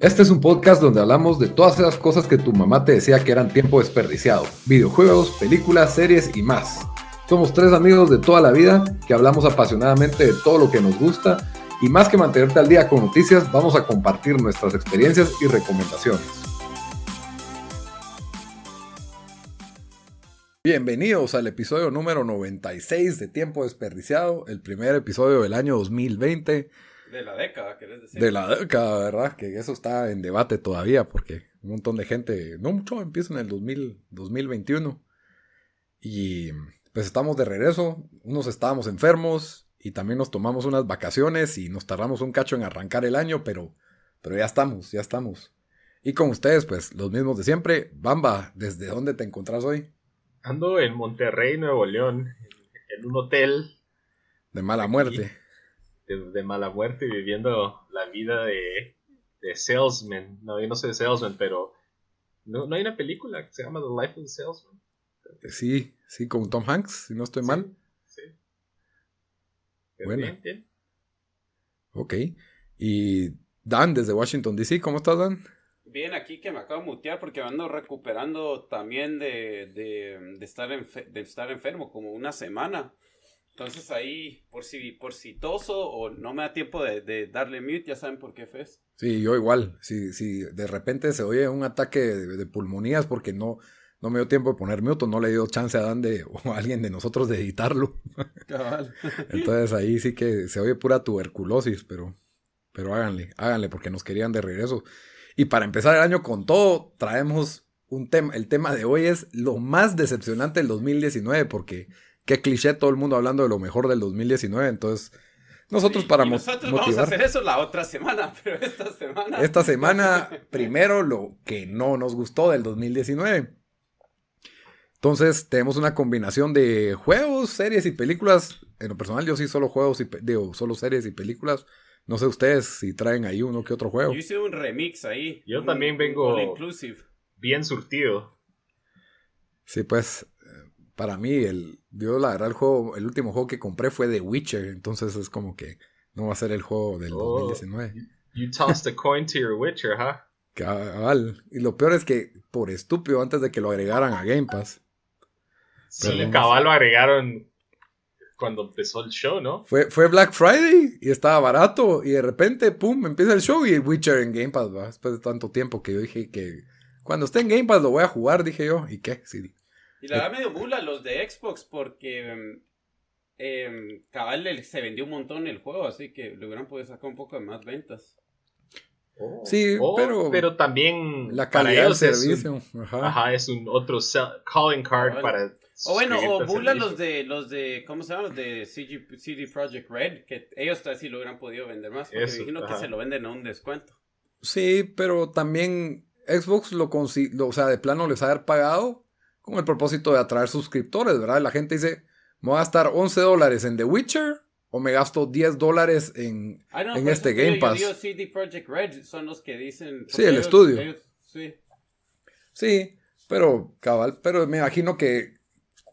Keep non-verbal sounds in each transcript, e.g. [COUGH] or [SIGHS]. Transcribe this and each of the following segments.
Este es un podcast donde hablamos de todas esas cosas que tu mamá te decía que eran tiempo desperdiciado. Videojuegos, películas, series y más. Somos tres amigos de toda la vida que hablamos apasionadamente de todo lo que nos gusta y más que mantenerte al día con noticias, vamos a compartir nuestras experiencias y recomendaciones. Bienvenidos al episodio número 96 de Tiempo Desperdiciado, el primer episodio del año 2020. De la década, ¿querés decir? De la década, ¿verdad? Que eso está en debate todavía porque un montón de gente, no mucho, empieza en el 2000, 2021. Y pues estamos de regreso, unos estábamos enfermos y también nos tomamos unas vacaciones y nos tardamos un cacho en arrancar el año, pero, pero ya estamos, ya estamos. Y con ustedes, pues los mismos de siempre. Bamba, ¿desde dónde te encontrás hoy? Ando en Monterrey, Nuevo León, en un hotel. De mala muerte de, mala muerte viviendo la vida de, de, salesman. No, yo no soy salesman, pero no, no, hay una película que se llama The Life of the Salesman. Sí, sí, con Tom Hanks, si no estoy mal. Sí. Bueno. Ok. Y Dan, desde Washington DC, ¿cómo estás, Dan? Bien, aquí que me acabo de mutear porque ando recuperando también de, de, de estar, de estar enfermo, como una semana. Entonces ahí, por si, por si toso o no me da tiempo de, darle mute, ya saben por qué fes. Sí, yo igual. Si, si de repente se oye un ataque de, pulmonías porque no, no me dio tiempo de poner mute, no le dio chance a Dan de, [LAUGHS] o a alguien de nosotros de editarlo. [LAUGHS] Cabal. Entonces ahí sí que se oye pura tuberculosis, pero, pero háganle, háganle porque nos querían de regreso. Y para empezar el año con todo, traemos un tema, el tema de hoy es lo más decepcionante del 2019 porque qué cliché todo el mundo hablando de lo mejor del 2019. Entonces, nosotros para y nosotros vamos a hacer eso la otra semana, [LAUGHS] pero esta semana. Esta semana, [LAUGHS] primero lo que no nos gustó del 2019. Entonces, tenemos una combinación de juegos, series y películas. En lo personal, yo sí solo juegos y digo, solo series y películas. No sé ustedes si traen ahí uno que otro juego. Yo hice un remix ahí. Yo también vengo bien surtido. Sí, pues para mí, el, yo la verdad, el juego, el último juego que compré fue The Witcher, entonces es como que no va a ser el juego del 2019. You tossed a coin to your Witcher, huh? Cabal. Y lo peor es que, por estúpido, antes de que lo agregaran a Game Pass. Sí, cabal lo agregaron cuando empezó el show, ¿no? Fue, fue Black Friday y estaba barato y de repente, pum, empieza el show y el Witcher en Game Pass, ¿va? después de tanto tiempo que yo dije que cuando esté en Game Pass lo voy a jugar, dije yo, ¿y qué? Sí, y la verdad medio mula los de Xbox porque eh, cabal se vendió un montón el juego, así que le hubieran podido sacar un poco de más ventas. Oh. Sí, oh, pero, pero también la calidad del servicio. Es un, ajá. es un otro calling card para. O bueno, o bula los de los de ¿cómo se llama? Los de CG, CD Projekt Red, que ellos sí lo hubieran podido vender más, porque imagino que se lo venden a un descuento. Sí, pero también Xbox lo, lo o sea, de plano les haber pagado con el propósito de atraer suscriptores, ¿verdad? La gente dice, me voy a gastar 11 dólares en The Witcher o me gasto 10 dólares en, en este Game Pass. Yo CD Projekt Red son los que dicen... Sí, el estudio. sí. Sí, pero cabal, pero me imagino que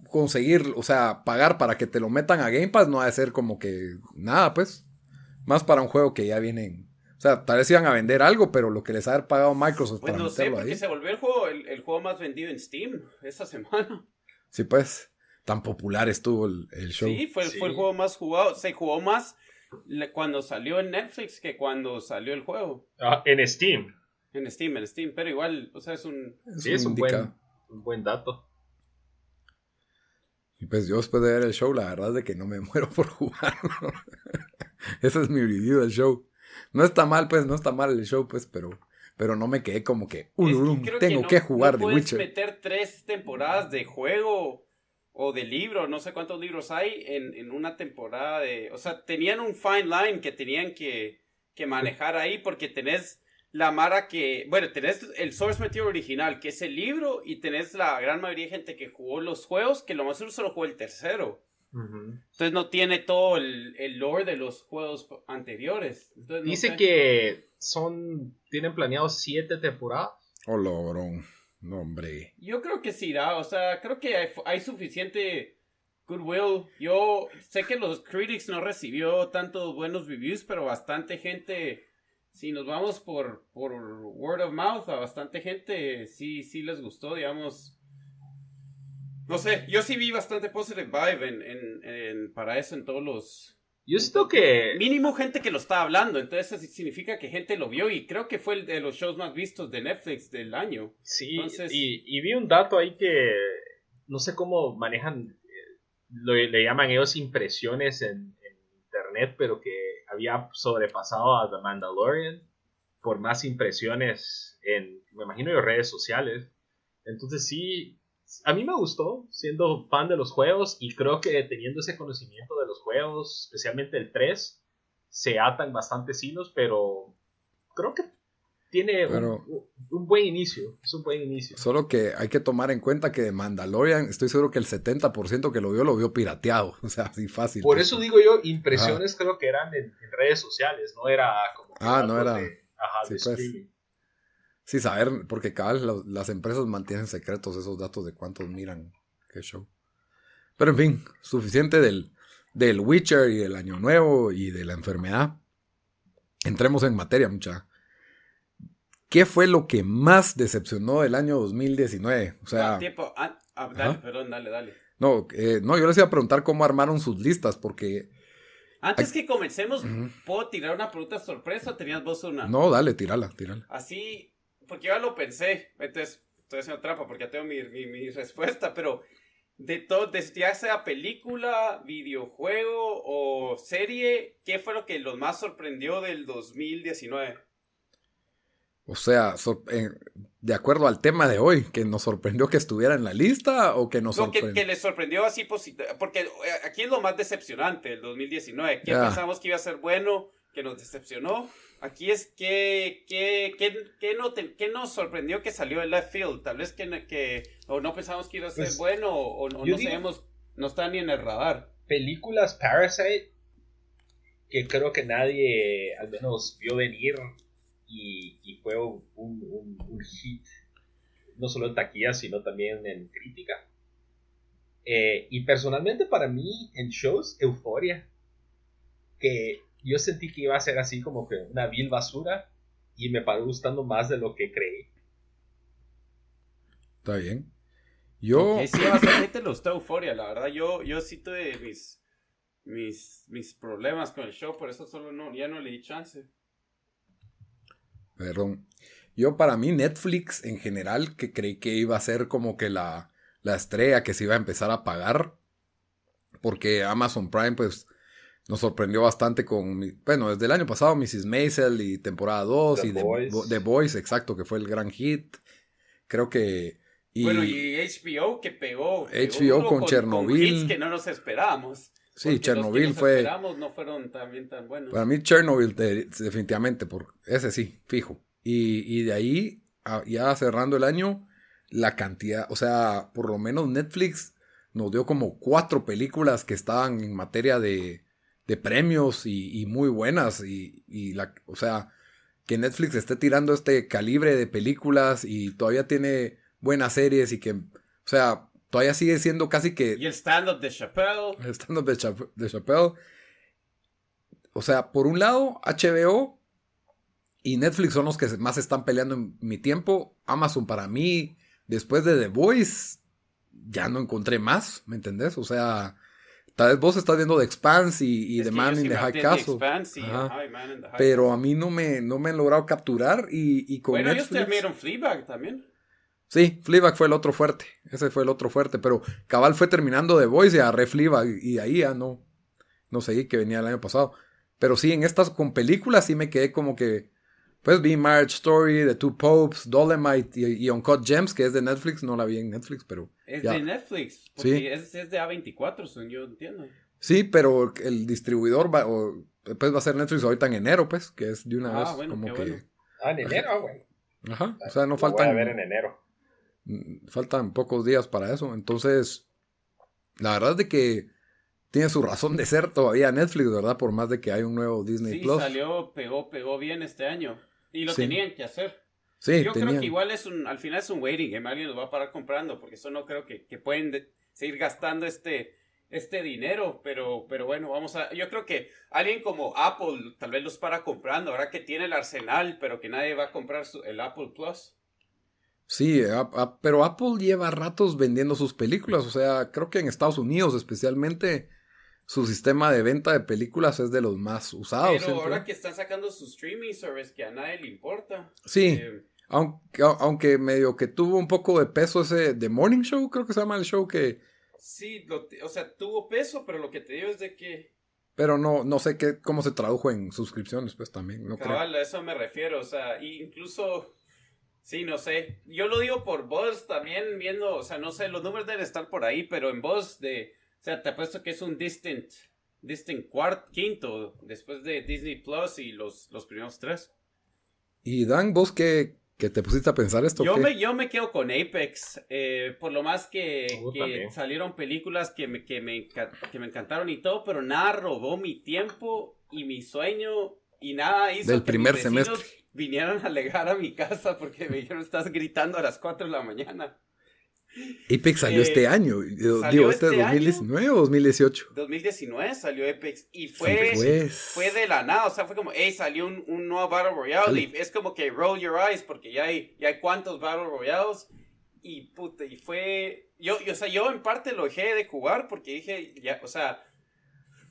conseguir, o sea, pagar para que te lo metan a Game Pass no ha de ser como que nada, pues. Más para un juego que ya viene o sea, tal vez iban a vender algo, pero lo que les ha pagado Microsoft pues para no sé, porque se volvió el juego, el, juego más vendido en Steam esta semana. Sí, pues, tan popular estuvo el, show. Sí fue, fue el juego más jugado. Se jugó más cuando salió en Netflix que cuando salió el juego. Ah, en Steam. En Steam, en Steam, pero igual, o sea, es un... sí, es un buen, un buen dato. Y pues yo después de ver el show, la verdad es de que no me [LAUGHS] muero por jugar. Ese es mi review del show. No está mal, pues, no está mal el show, pues, pero, pero no me quedé como que, tengo que, jugar no The Witcher. meter tres temporadas de juego o de libro, no sé cuántos libros hay en, en una temporada de... O sea, tenían un fine line que tenían que, que manejar ahí porque tenés la mara que, bueno, tenés el source material original, que es el libro, y tenés la gran mayoría de gente que jugó los juegos, que lo más seguro solo jugó el tercero. Entonces no tiene todo el, el, lore de los juegos anteriores. Dice que son, tienen planeado siete temporadas. Oh. No, hombre. Yo creo que sí, o sea, creo que hay, hay suficiente goodwill. Yo sé que los critics no recibió tantos buenos reviews, pero bastante gente si nos vamos por, por word of mouth, a bastante gente sí, sí les gustó, digamos. No sé, yo sí vi bastante positive vibe en, en, para eso en todos los... Yo siento que... Mínimo gente que lo está hablando, entonces eso significa que gente lo vio y creo que fue el de los shows más vistos de Netflix del año. Sí, y, vi un dato ahí que no sé cómo manejan, eh, lo, le llaman ellos impresiones en, en internet, pero que había sobrepasado a The Mandalorian por más impresiones en, me imagino, en redes sociales. Entonces sí, a mí me gustó siendo fan de los juegos y creo que teniendo ese conocimiento de los juegos, especialmente el 3, se atan bastantes hilos, pero creo que tiene un, buen inicio. Es un buen inicio. Solo que hay que tomar en cuenta que Mandalorian, estoy seguro que el 70% que lo vio, lo vio pirateado. [LAUGHS] O sea, así fácil. Por eso digo yo, impresiones creo que eran en, redes sociales, no era como. ah, no era. ajá, sí, pues. Sí, saber, porque cada vez las empresas mantienen secretos esos datos de cuántos miran qué show. Pero en fin, suficiente del, del Witcher y del Año Nuevo y de la enfermedad. Entremos en materia, mucha. ¿Qué fue lo que más decepcionó del año 2019? O sea. Ah, tiempo. Ah, ah, dale, perdón, dale, dale. No, eh, no, yo les iba a preguntar cómo armaron sus listas, porque. Antes que comencemos, ¿puedo tirar una pregunta sorpresa o tenías vos una? No, dale, tírala, tírala. Así, porque yo ya lo pensé, entonces estoy haciendo trampa porque ya tengo mi, mi, respuesta, pero de todo, ya sea película, videojuego o serie, ¿qué fue lo que los más sorprendió del 2019? O sea, eh, de acuerdo al tema de hoy, que nos sorprendió que estuviera en la lista o que nos sorprendió. Que, que les sorprendió así, porque eh, aquí es lo más decepcionante el 2019. ¿Qué pensamos que iba a ser bueno, que nos decepcionó? Aquí es que, que, que, no que nos sorprendió que salió el left field. Tal vez que, que o no pensamos que iba a ser pues, bueno o, no sabemos, no está ni en el radar. Películas Parasite que creo que nadie al menos vio venir y, fue un, un, hit, no solo en taquilla, sino también en crítica. Eh, y personalmente para mí en shows, Euforia, que yo sentí que iba a ser así como que una vil basura y me paró gustando más de lo que creí. Está bien. Yo... sí, bastante le gustó Euforia, la verdad. Yo, yo sí tuve mis, mis, mis problemas con el show, por eso solo no, ya no le di chance. Perdón. Yo para mí Netflix en general, que creí que iba a ser como que la, la estrella que se iba a empezar a pagar, porque Amazon Prime pues nos sorprendió bastante con, bueno, desde el año pasado Mrs. Maisel y temporada 2 y The, Voice, exacto, que fue el gran hit. Creo que... bueno, y HBO que pegó. HBO con, Chernobyl. que no nos esperábamos. Sí, Chernobyl fue. no fueron también tan buenos. Para mí, Chernobyl, definitivamente, por ese sí, fijo. Y, de ahí, ya cerrando el año, la cantidad, o sea, por lo menos Netflix nos dio como cuatro películas que estaban en materia de, de premios y, muy buenas. Y, y, la, o sea, que Netflix esté tirando este calibre de películas y todavía tiene buenas series y que, o sea, todavía sigue siendo casi que... Y el stand-up de Chappelle. El stand-up de, Chappelle. O sea, por un lado, HBO y Netflix son los que más están peleando en mi tiempo. Amazon para mí, después de The Voice, ya no encontré más, ¿me entendés? O sea, tal vez vos estás viendo The Expanse y, The Man in the High Castle. Pero a mí no me, no me han logrado capturar y, y con bueno, ellos terminaron Fleabag también. Sí, Fleabag fue el otro fuerte. Ese fue el otro fuerte. Pero Cabal fue terminando de Voice y agarré Fleabag. Y ahí ya no. No seguí que venía el año pasado. Pero sí, en estas con películas sí me quedé como que. Pues vi Marriage Story, The Two Popes, Dolomite y, Uncut Gems, que es de Netflix. No la vi en Netflix, pero. Es de Netflix. Porque sí. es, es, de A24, según yo entiendo. Sí, pero el distribuidor va, o, pues va a ser Netflix ahorita en enero, pues, que es de una ah, vez como que. Ah, en enero, güey. Ajá. O sea, no faltan. Voy a ver en enero. Mm, faltan pocos días para eso. Entonces, la verdad es de que tiene su razón de ser todavía Netflix, ¿verdad? Por más de que hay un nuevo Disney Plus. Sí, salió, pegó, pegó bien este año. Y lo tenían que hacer. Sí, Yo creo que igual es un, al final es un waiting game, alguien lo va a parar comprando, porque eso no creo que, que pueden seguir gastando este, este dinero, pero, pero bueno, vamos a, yo creo que alguien como Apple tal vez los para comprando, ahora que tiene el arsenal, pero que nadie va a comprar el Apple Plus. Sí, pero Apple lleva ratos vendiendo sus películas, o sea, creo que en Estados Unidos especialmente su sistema de venta de películas es de los más usados. Pero ahora que están sacando su streaming service que a nadie le importa. Sí. Eh, aunque, aunque medio que tuvo un poco de peso ese The Morning Show, creo que se llama el show que... Sí, o sea, tuvo peso, pero lo que te digo es de que... Pero no, no sé qué, cómo se tradujo en suscripciones, pues también. No Cabal, a eso me refiero, o sea, incluso... Sí, no sé. Yo lo digo por voz también viendo, o sea, no sé, los números deben estar por ahí, pero en voz de sea, te apuesto que es un distant, distant cuarto, quinto, después de Disney Plus y los, los primeros tres. Y Dan, vos que, que te pusiste a pensar esto. Yo, me, yo me quedo con Apex, eh, por lo más que, que salieron películas que me, que, me, que me encantaron y todo, pero nada robó mi tiempo y mi sueño y nada hizo Del primer semestre. vinieran a alegar a mi casa porque me dijeron estás gritando a las 4 de la mañana. Apex salió este eh, año. Digo, ¿este, 2019 este o 2018? 2019 salió Apex y fue, pues. fue de la nada. O sea, fue como, hey, salió un, un nuevo Battle Royale. Y es como que roll your eyes porque ya hay, ya hay cuantos Battle Royales. Y puta, y fue. Yo, yo, o sea, yo en parte lo dejé de jugar porque dije, ya, o sea,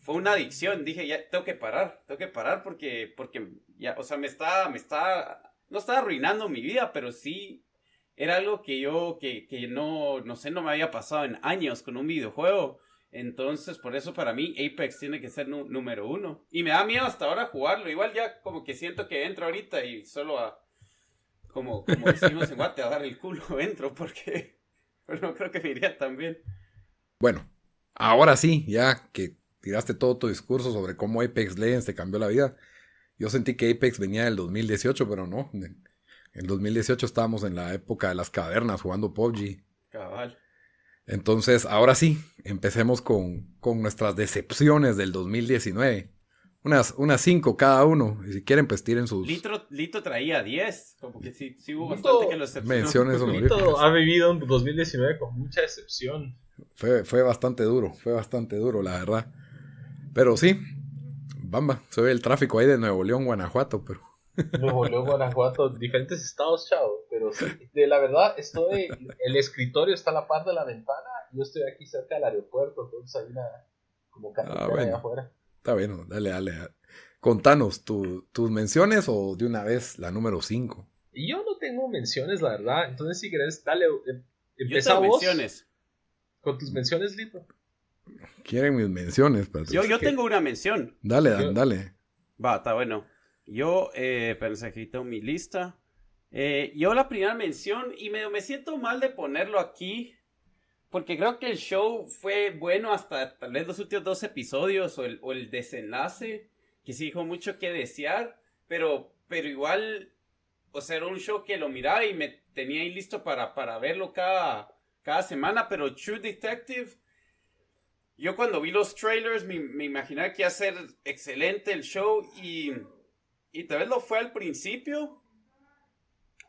fue una adicción. Dije, ya, tengo que parar, tengo que parar porque, porque ya, o sea, me está, me está, no está arruinando mi vida, pero sí era algo que yo, que, que no, no sé, no me había pasado en años con un videojuego. Entonces, por eso para mí Apex tiene que ser número uno. Y me da miedo hasta ahora jugarlo. Igual ya como que siento que entro ahorita y solo a, como, como decimos en Guate, a dar el culo [LAUGHS] entro porque [LAUGHS] no creo que me iría tan bien. Bueno, ahora sí, ya que tiraste todo tu discurso sobre cómo Apex Legends te cambió la vida. Yo sentí que Apex venía del 2018, pero no. En 2018 estábamos en la época de las cavernas jugando PUBG. Cabal. Entonces, ahora sí, empecemos con, con nuestras decepciones del 2019. Unas, unas cinco cada uno. Y si quieren, pues tiren sus. Lito, traía 10. Como que sí, sí hubo bastante que lo decepcionó. Menciones Lito ha vivido un 2019 con mucha decepción. Fue, fue bastante duro, fue bastante duro, la verdad. Pero sí, bamba, se ve el tráfico ahí de Nuevo León, Guanajuato, pero. Nuevo León, Guanajuato, diferentes estados, chao. Pero sí, de la verdad, estoy. El escritorio está a la par de la ventana. Yo estoy aquí cerca del aeropuerto, entonces hay una. Como carretera ah, afuera. Está bien, dale, dale. Contanos, ¿tus menciones o de una vez la número 5? Yo no tengo menciones, la verdad. Entonces, si querés, dale. Em, empezamos. menciones. Con tus menciones, Lito. Quieren mis menciones, Yo, yo tengo una mención. Dale, dale, dale. Va, está bueno. Yo, eh, tengo mi lista. Eh, yo la primera mención, y me, me siento mal de ponerlo aquí, porque creo que el show fue bueno hasta tal vez los últimos dos episodios o el, o el desenlace, que sí dijo mucho que desear, pero, pero igual, o sea, era un show que lo miraba y me tenía ahí listo para, para verlo cada, cada semana, pero True Detective, yo cuando vi los trailers me, me imaginaba que iba a ser excelente el show y y tal vez lo fue al principio,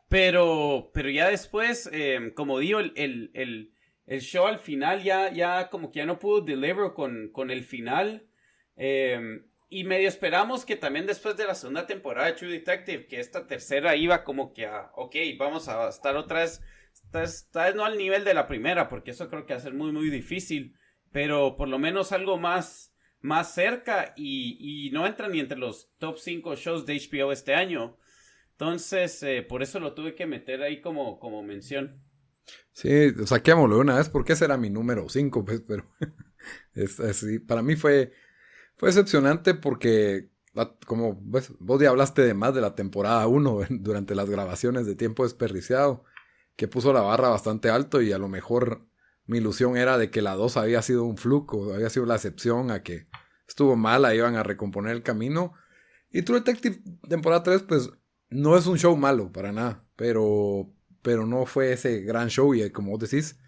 pero, pero ya después, em, como digo, el, el, show al final ya, ya como que ya no pudo deliver con, con el final. Em, y medio esperamos que también después de la segunda temporada de True Detective, que esta tercera iba como que a, ok, vamos a estar otra vez, esta vez no al nivel de la primera, porque eso creo que va a ser muy, muy difícil, pero por lo menos algo más, más cerca y, no entra ni entre los top 5 shows de HBO este año. Entonces, eh, por eso lo tuve que meter ahí como, mención. Sí, saquémoslo una vez porque ese era mi número 5, pues, pero [LAUGHS] para mí fue, fue decepcionante porque como vos ya hablaste de más de la temporada 1 [LAUGHS] durante las grabaciones de Tiempo Desperdiciado, que puso la barra bastante alto y a lo mejor mi ilusión era de que la 2 había sido un flujo, había sido la excepción a que estuvo mala, iban a recomponer el camino. Y True Detective temporada 3 pues no es un show malo para nada, pero, pero no fue ese gran show y como vos decís,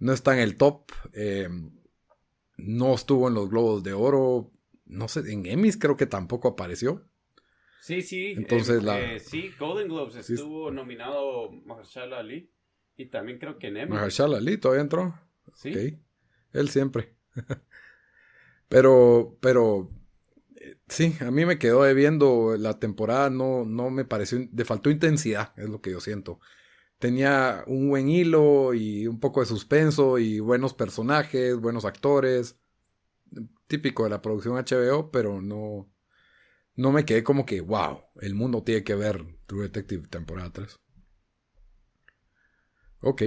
no está en el top. Eh, no estuvo en los Globos de Oro. No sé, en Emmys creo que tampoco apareció. Sí, sí. Entonces, la... Eh, sí, Golden Globes estuvo nominado Mahershala Ali. Y también creo que en. Mahershala Ali todavía entró. Sí. Él siempre. [LAUGHS] pero, pero, eh, sí, a mí me quedó viendo la temporada, no, no me pareció, le faltó intensidad, es lo que yo siento tenía un buen hilo y un poco de suspenso y buenos personajes, buenos actores. Típico de la producción HBO, pero no, no me quedé como que, wow, el mundo tiene que ver True Detective temporada 3. Ok.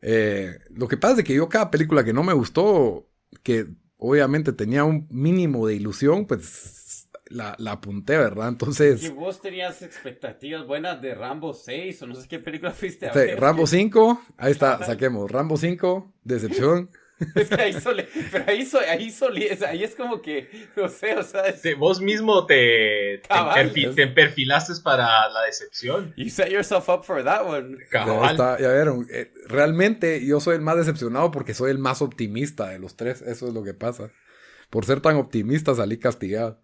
Eh, lo que pasa es que yo cada película que no me gustó, que obviamente tenía un mínimo de ilusión, pues la, la apunté, ¿verdad? Entonces... Y vos tenías expectativas buenas de Rambo 6 o no sé qué película fuiste a ver. Rambo [LAUGHS] 5, ahí está, saquemos. Rambo 5, Decepción. Es [LAUGHS] que ahí sole, pero ahí, so, ahí, ahí es como que, no sé, o sea... vos mismo te, te, perfilaste para la decepción. You set yourself up for that one. Está, ya vieron, eh, realmente yo soy el más decepcionado porque soy el más optimista de los tres, eso es lo que pasa. Por ser tan optimista salí castigado.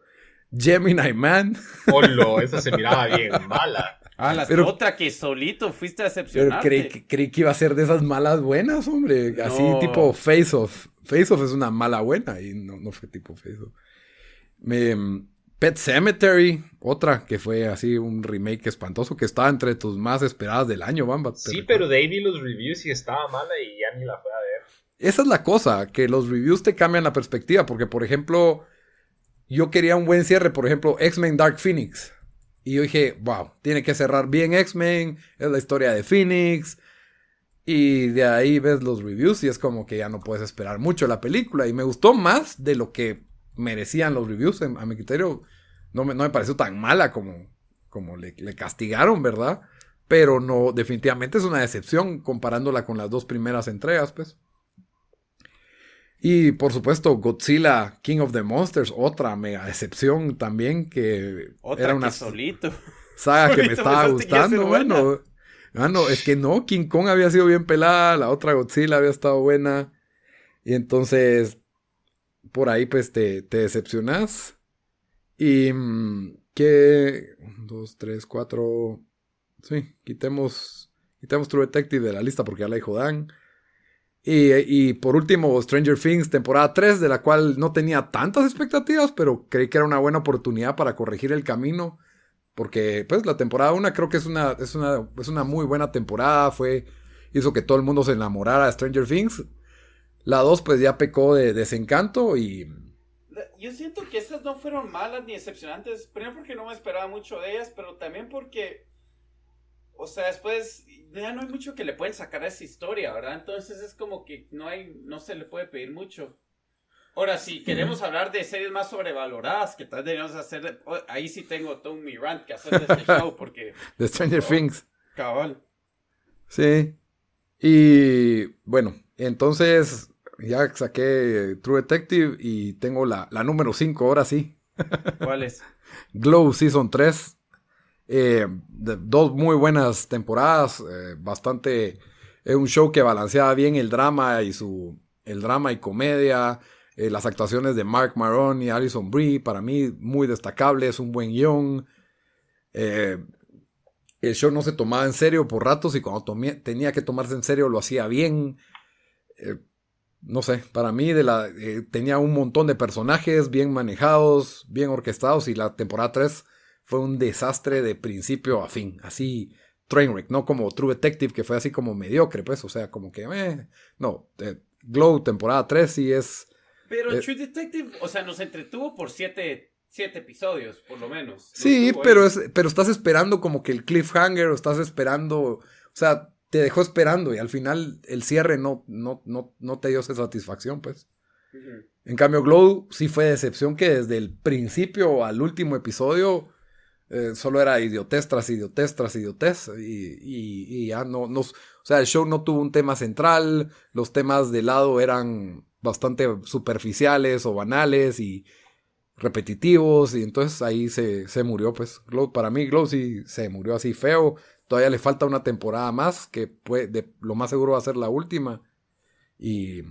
Gemini Man. Polo, esa se miraba bien mala. Ah, la otra que solito fuiste a decepcionarte. Pero creí, que iba a ser de esas malas buenas, hombre. Así tipo Face Off. Face Off es una mala buena y no, no fue tipo Face Off. Pet Cemetery, otra que fue así un remake espantoso que estaba entre tus más esperadas del año, Bamba. Sí, pero de ahí los reviews y estaba mala y ya ni la fue a ver. Esa es la cosa, que los reviews te cambian la perspectiva, porque por ejemplo yo quería un buen cierre, por ejemplo, X-Men Dark Phoenix. Y yo dije, wow, tiene que cerrar bien X-Men, es la historia de Phoenix. Y de ahí ves los reviews y es como que ya no puedes esperar mucho la película. Y me gustó más de lo que merecían los reviews. A mi criterio, no me, no me pareció tan mala como, como le, le, castigaron, ¿verdad? Pero no, definitivamente es una decepción comparándola con las dos primeras entregas, pues. Y por supuesto, Godzilla, King of the Monsters, otra mega decepción también que era una solito. saga que me [LAUGHS] estaba gustando. Bueno, bueno, es que no, King Kong había sido bien pelada, la otra Godzilla había estado buena. Y entonces, por ahí pues te, te decepcionas. Y que... dos, tres, cuatro... Sí, quitemos, quitemos True Detective de la lista porque ya la dijo Dan. Y, por último, Stranger Things, temporada 3, de la cual no tenía tantas expectativas, pero creí que era una buena oportunidad para corregir el camino. Porque, pues, la temporada 1 creo que es una, es una, es una muy buena temporada. Fue, hizo que todo el mundo se enamorara de Stranger Things. La 2, pues, ya pecó de desencanto y... Yo siento que estas no fueron malas ni decepcionantes. Primero porque no me esperaba mucho de ellas, pero también porque o sea, después ya no hay mucho que le pueden sacar a esa historia, ¿verdad? Entonces es como que no hay, no se le puede pedir mucho. Ahora, si queremos hablar de series más sobrevaloradas, que tal deberíamos hacer, oh, ahí sí tengo todo mi rant que hacer de este show, porque... [LAUGHS] De Stranger oh, Things. Cabal. Sí. Y bueno, entonces ya saqué True Detective y tengo la, la número 5, ahora sí. ¿Cuál es? [LAUGHS] Glow Season 3. Eh, dos muy buenas temporadas, eh, bastante, es un show que balanceaba bien el drama y su, el drama y comedia, eh, las actuaciones de Mark Maron y Alison Brie, para mí muy destacables, un buen guion. el show no se tomaba en serio por ratos y cuando tenía que tomarse en serio lo hacía bien. no sé, para mí tenía un montón de personajes bien manejados, bien orquestados y la temporada 3 fue un desastre de principio a fin, así Trainwreck, no como True Detective que fue así como mediocre, pues, o sea, como que, eh, no, eh, Glow temporada 3 sí es... Pero eh, True Detective, o sea, nos entretuvo por siete, siete episodios, por lo menos. Sí, pero, es, pero estás esperando como que el cliffhanger, o estás esperando, o sea, te dejó esperando y al final el cierre no, no, no, no te dio esa satisfacción, pues. En cambio, Glow sí fue decepción que desde el principio al último episodio eh, solo era idiotez tras idiotez tras idiotez y, y, ya no, no, o sea, el show no tuvo un tema central, los temas de lado eran bastante superficiales o banales y repetitivos y entonces ahí se, se murió pues Glow, para mí Glow sí se murió así feo, todavía le falta una temporada más que puede, lo más seguro va a ser la última y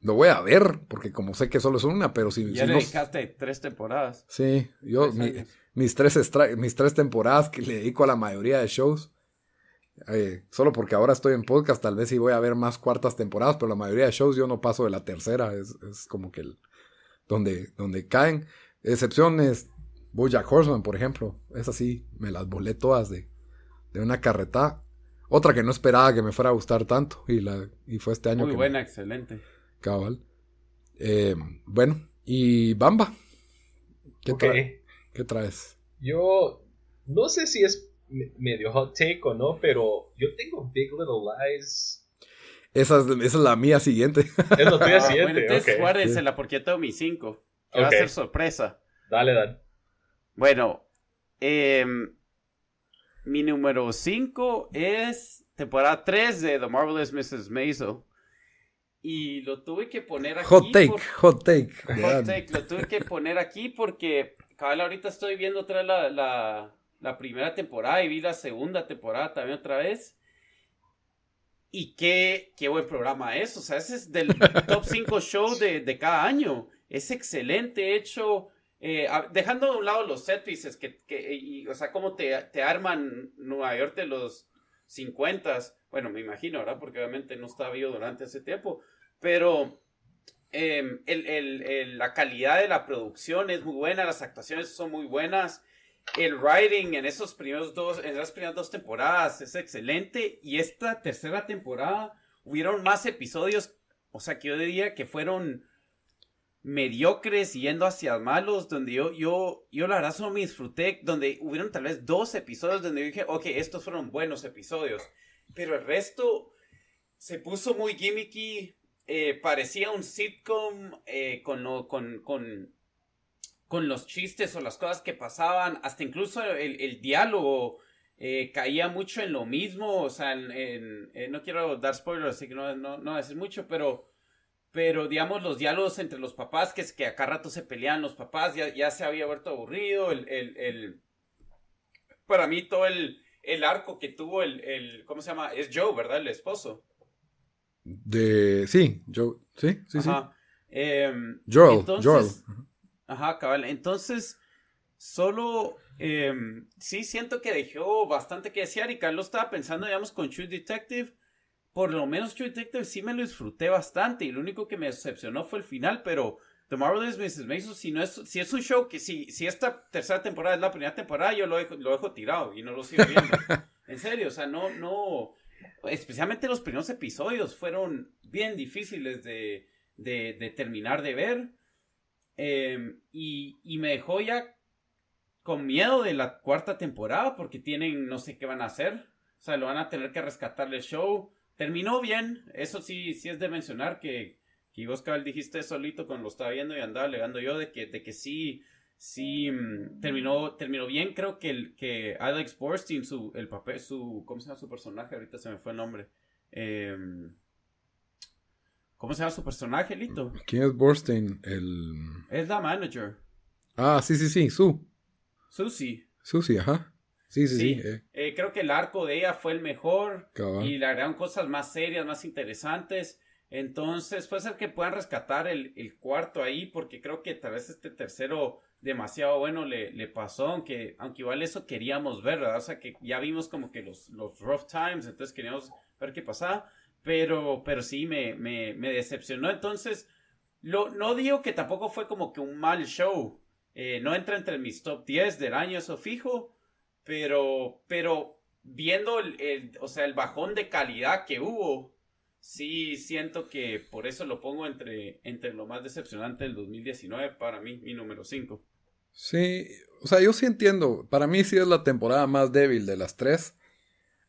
lo voy a ver, porque como sé que solo es una, pero si... Ya si dedicaste tres temporadas. Sí, yo, mis, tres mis tres temporadas que le dedico a la mayoría de shows, eh, solo porque ahora estoy en podcast, tal vez sí voy a ver más cuartas temporadas, pero la mayoría de shows yo no paso de la tercera, es, es como que el, donde, donde caen. Excepciones, Bojack Horseman, por ejemplo, es así, me las volé todas de, de una carreta. Otra que no esperaba que me fuera a gustar tanto y, la, y fue este año. Muy buena, excelente. Cabal. Eh, bueno, y Bamba. ¿Qué, ¿Qué traes? Yo no sé si es medio hot take o no, pero yo tengo Big Little Lies. Esa es, esa es la mía siguiente. Es la tuya siguiente. Bueno, entonces guárdensela porque yo tengo mi 5. Que va a ser sorpresa. Dale, dale. Bueno, eh, mi número 5 es temporada 3 de The Marvelous Mrs. Maisel. Y lo tuve que poner aquí. Hot take, hot take. Hot take, lo tuve que poner aquí porque, cabal, ahorita estoy viendo otra vez la, la, la, primera temporada y vi la segunda temporada también otra vez. Y qué, qué buen programa es. O sea, ese es del [LAUGHS] top 5 show de, de cada año. Es excelente hecho eh, dejando a un lado los set pieces, que, que o sea, cómo te, te, arman Nueva York de los 50, bueno, me imagino, ¿verdad? Porque obviamente no estaba vivo durante ese tiempo, pero em, el, el, la calidad de la producción es muy buena, las actuaciones son muy buenas, el writing en esos primeros dos, en esas primeras dos temporadas es excelente, y esta tercera temporada hubieron más episodios, o sea, que yo diría que fueron mediocres yendo hacia malos, donde yo, yo, yo la verdad solo me disfruté, donde hubieron tal vez dos episodios donde dije, ok, estos fueron buenos episodios, pero el resto se puso muy gimmicky, eh, parecía un sitcom eh, con, lo, con, con, los chistes o las cosas que pasaban, hasta incluso el, diálogo eh, caía mucho en lo mismo, o sea, en, no quiero dar spoilers, así que no, no, no decir mucho, pero pero digamos los diálogos entre los papás, que es que acá rato se pelean los papás, ya, ya se había vuelto aburrido, el, el, el, para mí todo el, el arco que tuvo el, el, ¿cómo se llama? Es Joe, ¿verdad? El esposo. De, sí, Joe, sí, sí, sí. Em, Joel, Joel. Ajá, cabal. Entonces, solo, em, sí siento que dejó bastante que desear y Carlos estaba pensando, digamos, con True Detective por lo menos True Detective sí me lo disfruté bastante y lo único que me decepcionó fue el final, pero The Marvelous Mrs. Mason, si, no es, si es un show que si, si esta tercera temporada es la primera temporada, yo lo dejo, lo dejo tirado y no lo sigo viendo. [LAUGHS] en serio, o sea, no, no, especialmente los primeros episodios fueron bien difíciles de, de, terminar de ver em, y, y me dejó ya con miedo de la cuarta temporada porque tienen, no sé qué van a hacer, o sea, lo van a tener que rescatarle el show terminó bien. Eso sí, sí es de mencionar que, que vos, cabal, dijiste solito cuando lo estaba viendo y andaba alegando yo de que, de que sí, sí mm, terminó, terminó bien. Creo que, el, que Alex Borstein, su, el papel, su, ¿cómo se llama su personaje? Ahorita se me fue el nombre. Em, ¿Cómo se llama su personaje, Lito? ¿Quién es Borstein? El... Es la manager. Ah, sí, sí, sí, Su. Susie. Susie, ajá. Sí, sí, sí. Eh. Eh, creo que el arco de ella fue el mejor y le agregaron cosas más serias, más interesantes. Entonces, puede ser que puedan rescatar el, cuarto ahí, porque creo que tal vez este tercero demasiado bueno le, pasó, aunque, aunque igual eso queríamos ver, ¿verdad? O sea, que ya vimos como que los, los rough times, entonces queríamos ver qué pasaba, pero, pero sí me, me, decepcionó. Entonces, lo, no digo que tampoco fue como que un mal show, eh, no entra entre mis top 10 del año, eso fijo, pero, pero viendo el, o sea, el bajón de calidad que hubo, sí siento que por eso lo pongo entre, entre lo más decepcionante del 2019 para mí, mi número 5. Sí, o sea, yo sí entiendo. Para mí sí es la temporada más débil de las tres.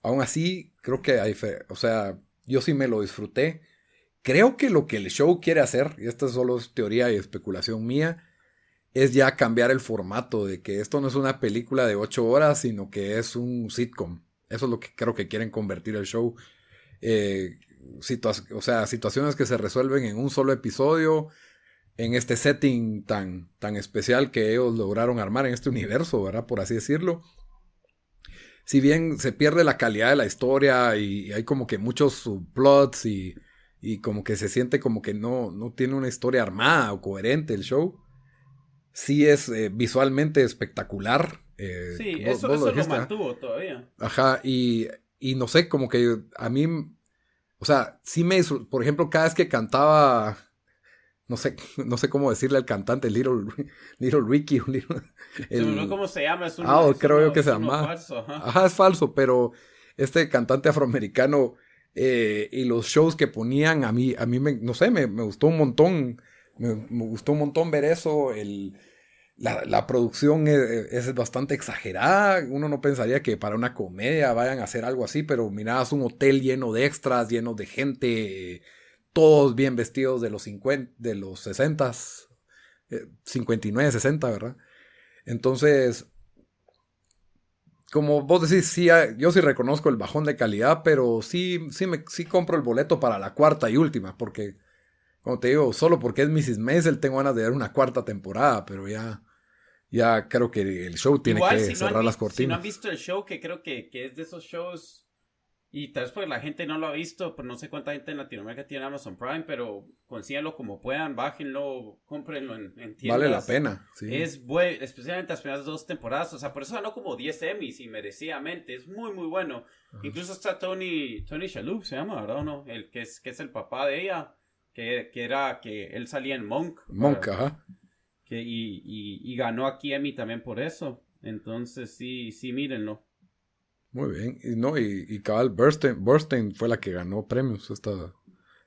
Aún así, creo que hay, fe, o sea, yo sí me lo disfruté. creo que lo que el show quiere hacer, y esta solo es teoría y especulación mía, es ya cambiar el formato de que esto no es una película de ocho horas, sino que es un sitcom. Eso es lo que creo que quieren convertir el show. Eh, o sea, situaciones que se resuelven en un solo episodio, en este setting tan, tan especial que ellos lograron armar en este universo, ¿verdad? Por así decirlo. Si bien se pierde la calidad de la historia y hay como que muchos subplots y, y como que se siente como que no, no tiene una historia armada o coherente el show, sí es eh, visualmente espectacular. Eh, sí, eso, lo, mantuvo todavía. Ajá, y, y no sé, como que a mí, o sea, sí me, por ejemplo, cada vez que cantaba no sé, no sé cómo decirle al cantante Little, Little Ricky. [LAUGHS] el, ¿Cómo se llama? Es un, ah, creo que se llama. Falso, ajá. es falso, pero este cantante afroamericano eh, y los shows que ponían, a mí, a mí me, no sé, me, gustó un montón. Me, gustó un montón ver eso. El, la, producción es, bastante exagerada. Uno no pensaría que para una comedia vayan a hacer algo así, pero mirabas un hotel lleno de extras, lleno de gente todos bien vestidos de los 50, de los 60, 59, 60, ¿verdad? Entonces, como vos decís, sí, yo sí reconozco el bajón de calidad, pero sí, sí, me, sí compro el boleto para la cuarta y última, porque, como te digo, solo porque es Mrs. Maisel tengo ganas de ver una cuarta temporada, pero ya, ya creo que el show tiene que cerrar las cortinas. Si no han visto el show, que creo que, que es de esos shows y tal vez porque la gente no lo ha visto, pero no sé cuánta gente en Latinoamérica tiene Amazon Prime, pero consíganlo como puedan, bájenlo, cómprenlo en, en tiendas. Vale la pena, sí. Es bueno, especialmente las primeras dos temporadas, o sea, por eso ganó como 10 Emmys y merecidamente, es muy, muy bueno. Incluso está Tony, Tony Shalhoub, se llama, ¿verdad o no? El que es, que es el papá de ella, que, que era, que él salía en Monk. Monk, ajá. Que, y, y, y ganó aquí Emmy también por eso. Entonces, sí, sí, mírenlo. Muy bien. Y no, y, y cabal, Burstein, fue la que ganó premios esta,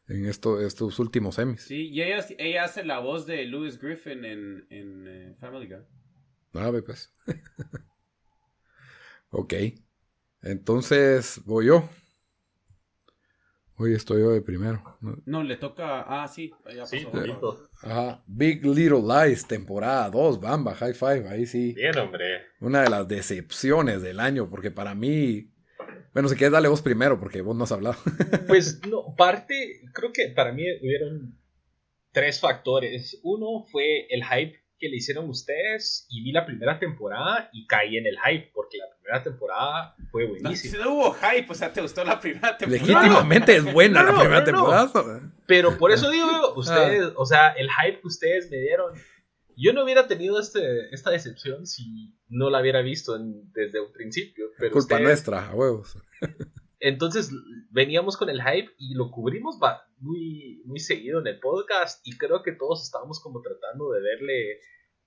en esto, estos últimos Emmys. Sí, y ella, ella hace la voz de Louis Griffin en, en eh, Family Guy. Ah, pues. [LAUGHS] ok. Entonces, voy yo. Hoy estoy yo de primero. No, le toca. Ah, sí, ya pasó. Ajá. Big Little Lies, temporada 2, Bamba, High Five, ahí sí. Bien, hombre. Una de las decepciones del año, porque para mí. Bueno, si quieres, dale vos primero, porque vos no has hablado. [LAUGHS] Pues no, parte, creo que para mí hubieron tres factores. Uno fue el hype que le hicieron ustedes y vi la primera temporada y caí en el hype porque la primera temporada fue buenísima. No, hubo hype, o sea, te gustó la primera temporada. Legítimamente es buena la primera temporada. Pero por eso digo, [LAUGHS] ustedes, ah. o sea, el hype que ustedes me dieron, yo no hubiera tenido este, esta decepción si no la hubiera visto desde un principio. Pero Culpa nuestra, a huevos. Entonces veníamos con el hype y lo cubrimos muy, muy seguido en el podcast y creo que todos estábamos como tratando de verle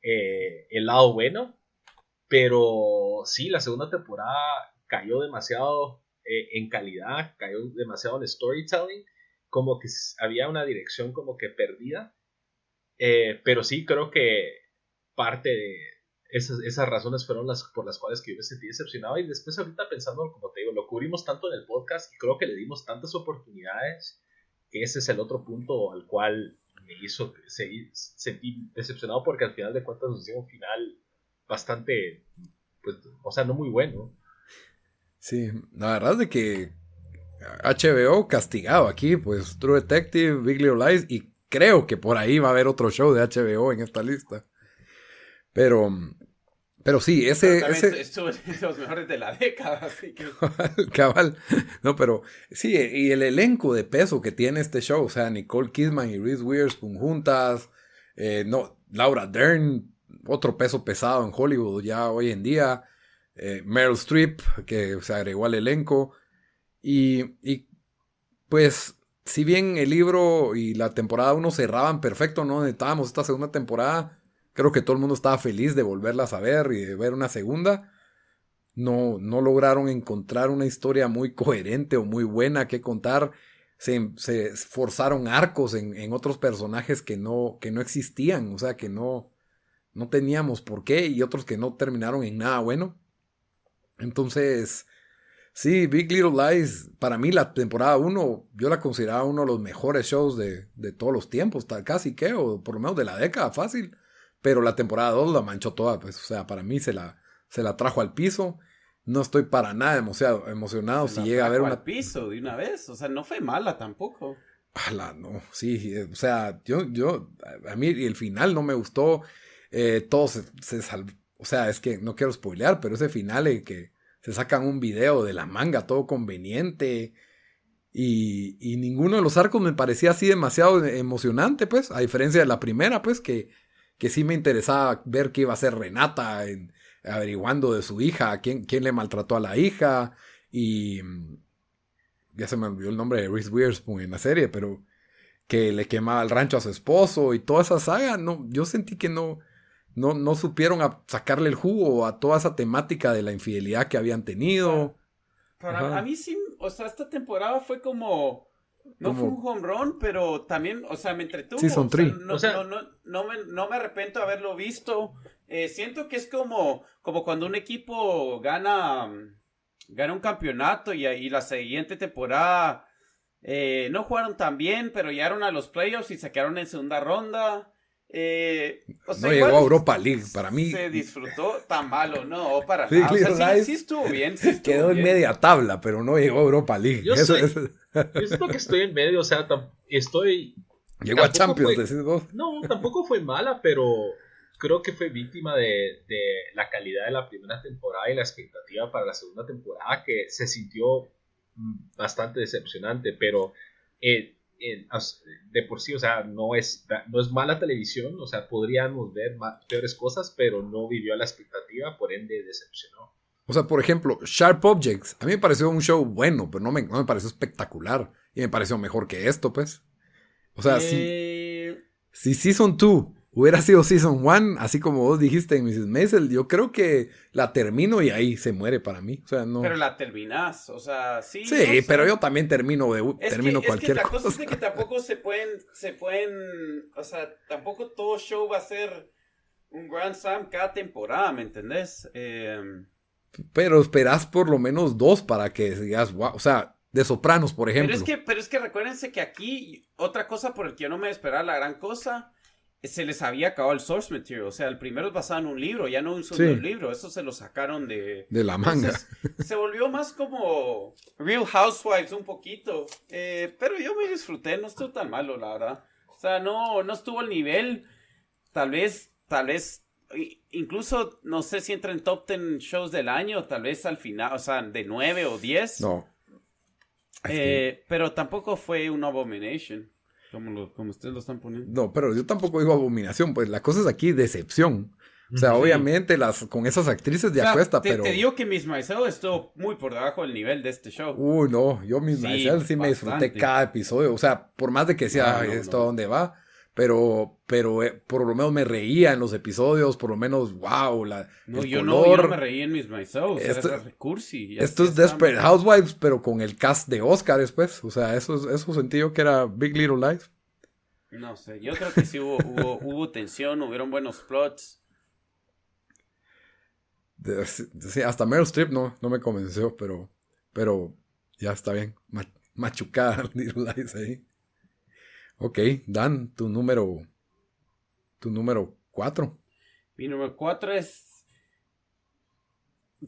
eh, el lado bueno. Pero sí, la segunda temporada cayó demasiado eh, en calidad, cayó demasiado en storytelling, como que había una dirección como que perdida. Eh, pero sí creo que parte de, esas, razones fueron las por las cuales que yo me sentí decepcionado y después ahorita pensando, como te digo, lo cubrimos tanto en el podcast y creo que le dimos tantas oportunidades que ese es el otro punto al cual me hizo seguir, sentir decepcionado porque al final de cuentas nos dio un final bastante, pues, o sea, no muy bueno. Sí, la verdad es de que HBO castigado aquí, pues True Detective, Big Little Lies y creo que por ahí va a haber otro show de HBO en esta lista. Pero, pero sí, ese... Estuvo los mejores de la década, así que... Cabal. No, pero sí, y el elenco de peso que tiene este show, o sea, Nicole Kidman y Reese Witherspoon juntas, eh, no, Laura Dern, otro peso pesado en Hollywood ya hoy en día, eh, Meryl Streep, que se agregó al elenco, y, y pues si bien el libro y la temporada 1 cerraban perfecto, ¿no? Necesitábamos esta segunda temporada Creo que todo el mundo estaba feliz de volverlas a ver y de ver una segunda. No, no lograron encontrar una historia muy [LAUGHS] coherente o muy buena que contar. Se, se forzaron arcos en, otros personajes que no, que no existían, o sea, que no, no teníamos por qué y otros que no terminaron en nada bueno. Entonces, Sí, Big Little Lies, para mí la temporada 1, yo la consideraba uno de los mejores shows de, de todos los tiempos, casi que, o por lo menos de la década, fácil. Pero la temporada 2 la manchó toda, pues, o sea, para mí se la, se la trajo al piso. No estoy para nada emocionado, emocionado si llega a ver una. al piso de una vez, o sea, no fue mala tampoco. Ala, no, sí, o sea, yo, yo, a mí el final no me gustó, eh, todo se, se salvó, o sea, es que no quiero spoilear, pero ese final en que se sacan un video de la manga, todo conveniente. Y, y, ninguno de los arcos me parecía así demasiado emocionante, pues, a diferencia de la primera, pues, que, que sí me interesaba ver qué iba a hacer Renata en, averiguando de su hija, quién, quién le maltrató a la hija, y ya se me olvidó el nombre de Reese Witherspoon en la serie, pero que le quemaba el rancho a su esposo y toda esa saga, no, yo sentí que no, no, no supieron a sacarle el jugo a toda esa temática de la infidelidad que habían tenido. Para, a mí sí, o sea, esta temporada fue como... No fue un home run, pero también, o sea, me entretuvo. Sí, son o no, o sea, no, no, me, no, me, arrepiento de haberlo visto. Eh, siento que es como, como cuando un equipo gana, gana un campeonato y, y la siguiente temporada eh, no jugaron tan bien, pero llegaron a los playoffs y se quedaron en segunda ronda. Eh, no llegó a Europa League, para mí. Se disfrutó tan malo, no, para sí, nada. sí, estuvo bien. quedó en media tabla, pero no llegó a Europa League. Yo, eso, siento que estoy en medio, o sea, estoy. Llegó a Champions, decís vos. No, tampoco fue mala, pero creo que fue víctima de, de, la calidad de la primera temporada y la expectativa para la segunda temporada, que se sintió mm, bastante decepcionante, pero. Eh, de por sí, o sea, no es, no es mala televisión, o sea, podríamos ver peores cosas, pero no vivió a la expectativa, por ende decepcionó. O sea, por ejemplo, Sharp Objects, a mí me pareció un show bueno, pero no me, no me pareció espectacular. Y me pareció mejor que esto, pues. O sea, eh... si, si Season 2 hubiera sido Season 1, así como vos dijiste en Mrs. Maisel, yo creo que la termino y ahí se muere para mí. O sea, no... Pero la terminas, o sea, sí. Sí, pero yo también termino, de, termino cualquier es que la cosa. es que tampoco se pueden, se pueden, o sea, tampoco todo show va a ser un Grand Slam cada temporada, ¿me entendés? Em, pero esperás por lo menos dos para que digas, wow, o sea, de Sopranos, por ejemplo. Pero es que, pero es que recuérdense que aquí, otra cosa por el que yo no me esperaba la gran cosa se les había acabado el source material. O sea, el primero es basado en un libro, ya no un solo libro. Eso se lo sacaron de. De la manga. se volvió más como Real Housewives un poquito. Eh, pero yo me disfruté, no estuvo tan malo, la verdad. O sea, no, no estuvo al nivel. Tal vez, tal vez. Incluso no sé si entra en top 10 shows del año, tal vez al final, o sea, de 9 o 10. No. Eh, pero tampoco fue un abomination. Como, ustedes lo están poniendo. No, pero yo tampoco digo abominación, pues la cosa es aquí decepción. O sea, obviamente las con esas actrices de acuesta, pero. Te digo que Miss Maisel estuvo muy por debajo del nivel de este show. Uy, no, yo Miss sí, sí me disfruté cada episodio. O sea, por más de que sea esto a dónde va, pero, pero eh, por lo menos me reía en los episodios, por lo menos, wow, la. No, yo, No, yo no me reí en Miss Maisel, esto, era recursi. Esto es Desperate Housewives, pero con el cast de Oscar después. O sea, eso, eso sentí yo que era Big Little Lies. No sé, yo creo que sí hubo, hubo, [LAUGHS] hubo tensión, hubieron buenos plots. sí, hasta Meryl Streep no, no me convenció, pero, pero ya está bien. machucada [LAUGHS] Little Lies ahí. Ok, Dan, tu número. Tu número 4. Mi número 4 es.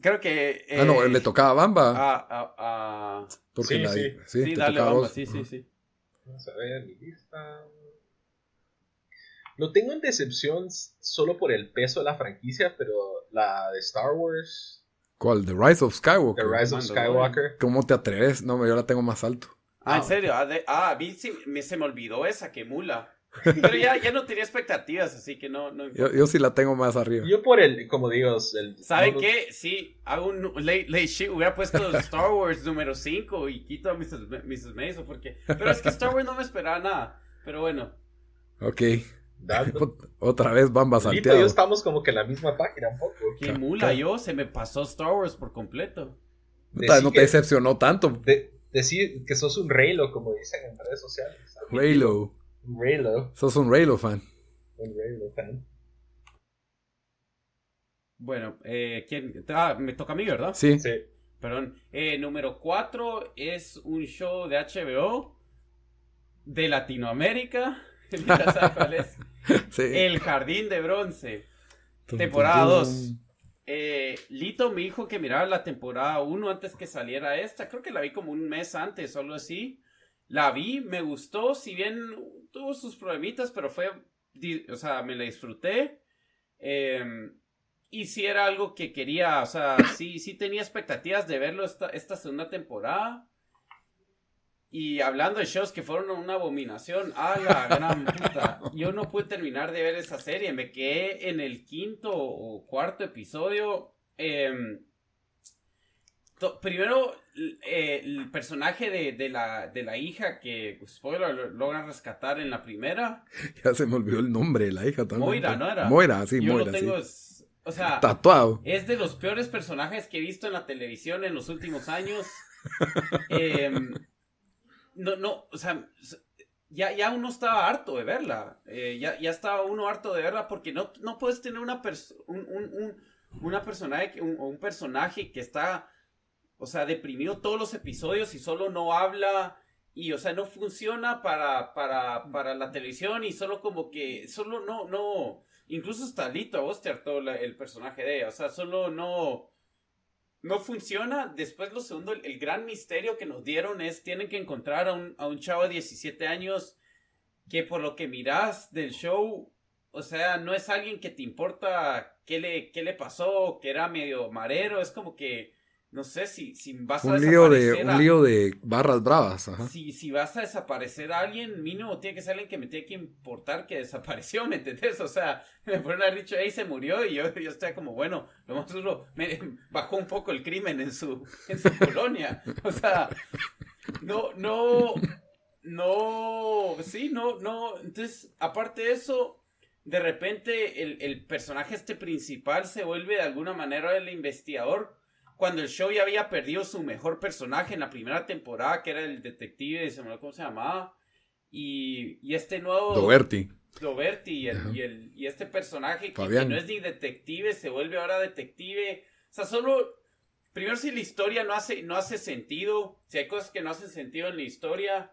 Creo que. ah, no, le tocaba a Bamba. Ah, ah, ah. Porque sí, sí. sí, sí dale, Bamba, sí, sí, sí. Vamos a ver mi lista. Lo tengo en decepción solo por el peso de la franquicia, pero la de Star Wars. ¿Cuál? The Rise of Skywalker. The Rise of Skywalker. ¿Cómo te atreves? No, yo la tengo más alto. Ah, ¿en serio? Ah, ah a mí sí, me, se me olvidó esa, que mula. [LAUGHS] Pero ya, ya no tenía expectativas, así que no. no yo, yo, sí la tengo más arriba. Yo por el, como digo, el. ¿Saben qué? Sí, hago un late, late shit. Hubiera puesto Star Wars número 5 y quito a Mrs. Mrs. Mason porque. Pero es que Star Wars no me esperaba nada. Pero bueno. Ok. [LAUGHS] Otra vez Bamba Santiago. Y yo estamos como que en la misma página un poco. Qué mula yo, se me pasó Star Wars por completo. no te decepcionó tanto decir que sos un Raylo, como dicen en redes sociales. Raylo. Raylo. Sos un Raylo fan. Un Raylo fan. Bueno, eh, ¿quién? Ah, me toca a mí, ¿verdad? Sí. sí. Perdón. Eh, número 4 es un show de HBO de Latinoamérica. [LAUGHS] cuál es? [LAUGHS] El Jardín de Bronce. temporada 2. Eh, Lito me dijo que mirara la temporada 1 antes que saliera esta. Creo que la vi como un mes antes, solo así. La vi, me gustó, si bien tuvo sus problemitas, pero fue, o sea, me la disfruté. Em, y si era algo que quería, o sea, sí, sí tenía expectativas de verlo esta segunda temporada. Y hablando de shows que fueron una abominación, a la gran puta. Yo no pude terminar de ver esa serie. Me quedé en el quinto o cuarto episodio. Em, primero, eh, el personaje de, la, de la hija que, spoiler, logran rescatar en la primera. Ya se me olvidó el nombre de la hija también. Moira, ¿no era? Moira, sí, Yo Lo tengo, o sea, tatuado. Es de los peores personajes que he visto en la televisión en los últimos años. [LAUGHS] eh, no, no, o sea, ya, ya uno estaba harto de verla. Eh, ya, ya estaba uno harto de verla porque no, no puedes tener una, un, una personaje, un, un personaje que está, o sea, deprimido todos los episodios y solo no habla y, o sea, no funciona para, para, para la televisión y solo como que, solo no, no, incluso está Lito a vos te el personaje de ella, o sea, solo no no funciona. Después, lo segundo, el, gran misterio que nos dieron es: tienen que encontrar a un, a un chavo de 17 años que, por lo que miras del show, o sea, no es alguien que te importa qué le, qué le pasó, que era medio marero. Es como que no sé si, si vas a lío de Un lío de barras bravas. Si, si vas a desaparecer a alguien, mínimo tiene que ser alguien que me tiene que importar que desapareció, ¿me entendés? O sea, [LAUGHS] me pueden haber dicho, ahí se murió y yo, yo estoy como, bueno, lo más duro, me [LAUGHS] bajó un poco el crimen en su, [LAUGHS] en su colonia. O sea, no, no, no, sí, no, no. Entonces, aparte de eso, de repente el, el personaje este principal se vuelve de alguna manera el investigador cuando el show ya había perdido su mejor personaje en la primera temporada, que era el detective, se me cómo se llamaba, y, y este nuevo... Doberti. Doberti y, el, y, este personaje que, no es ni detective, se vuelve ahora detective. O sea, solo... Primero si la historia no hace, no hace sentido, si hay cosas que no hacen sentido en la historia,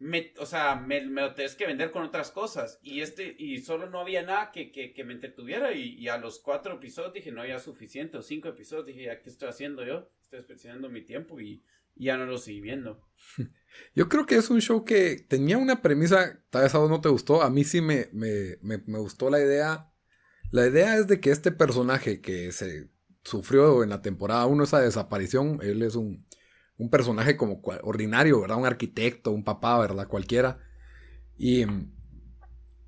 me, o sea, me, lo tenés que vender con otras cosas. Y este, y solo no había nada que, que, me entretuviera. Y, a los cuatro episodios dije, no había suficiente. O cinco episodios dije, ya, ¿qué estoy haciendo yo? Estoy desperdiciando mi tiempo y, ya no lo seguí viendo. [LAUGHS] Yo creo que es un show que tenía una premisa, tal vez a vos no te gustó, a mí sí me, me, me, me gustó la idea. La idea es de que este personaje que se sufrió en la temporada 1 esa desaparición, él es un un personaje como ordinario, ¿verdad? Un arquitecto, un papá, ¿verdad? Cualquiera. Y mm,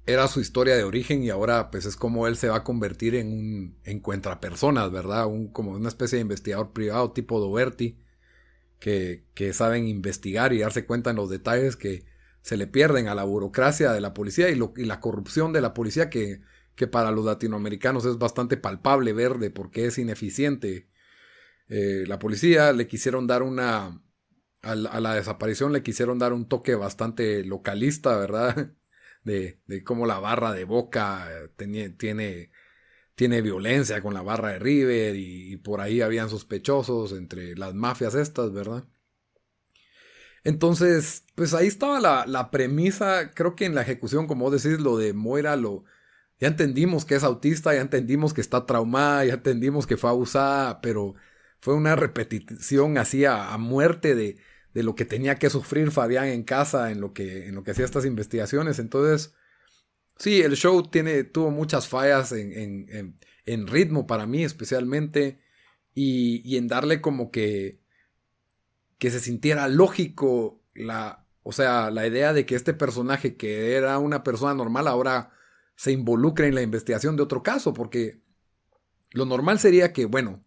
era su historia de origen y ahora pues es como él se va a convertir en un encuentra personas, ¿verdad? Un, como una especie de investigador privado tipo Doberti que, que saben investigar y darse cuenta en los detalles que se le pierden a la burocracia de la policía y la corrupción de la policía que, que para los latinoamericanos es bastante palpable ver de por qué es ineficiente eh, la policía le quisieron dar una... A la, desaparición le quisieron dar un toque bastante localista, ¿verdad? [LAUGHS] De, de cómo la barra de Boca tiene, tiene, tiene violencia con la barra de River y, por ahí habían sospechosos entre las mafias estas, ¿verdad? Entonces, pues ahí estaba la, la, premisa, creo que en la ejecución, como vos decís, lo de Moira, lo, ya entendimos que es autista, ya entendimos que está traumada, ya entendimos que fue abusada, pero fue una repetición así a, muerte de, de, lo que tenía que sufrir Fabián en casa en lo que, en lo que hacía estas investigaciones. Entonces, sí, el show tiene, tuvo muchas fallas en, en, en, ritmo para mí especialmente y, y, en darle como que, que se sintiera lógico la, o sea, la idea de que este personaje que era una persona normal ahora se involucre en la investigación de otro caso, porque lo normal sería que, bueno,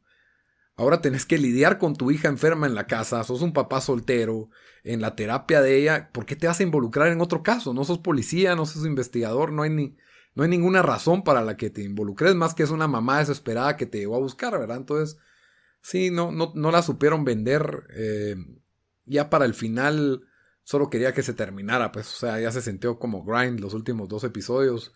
Ahora tenés que lidiar con tu hija enferma en la casa, sos un papá soltero, en la terapia de ella, ¿por qué te vas a involucrar en otro caso? No sos policía, no sos investigador, no hay, ni, no hay ninguna razón para la que te involucres, más que es una mamá desesperada que te llegó a buscar, ¿verdad? Entonces, sí, no, no, no la supieron vender. Eh, ya para el final, solo quería que se terminara, pues, o sea, ya se sintió como grind los últimos dos episodios.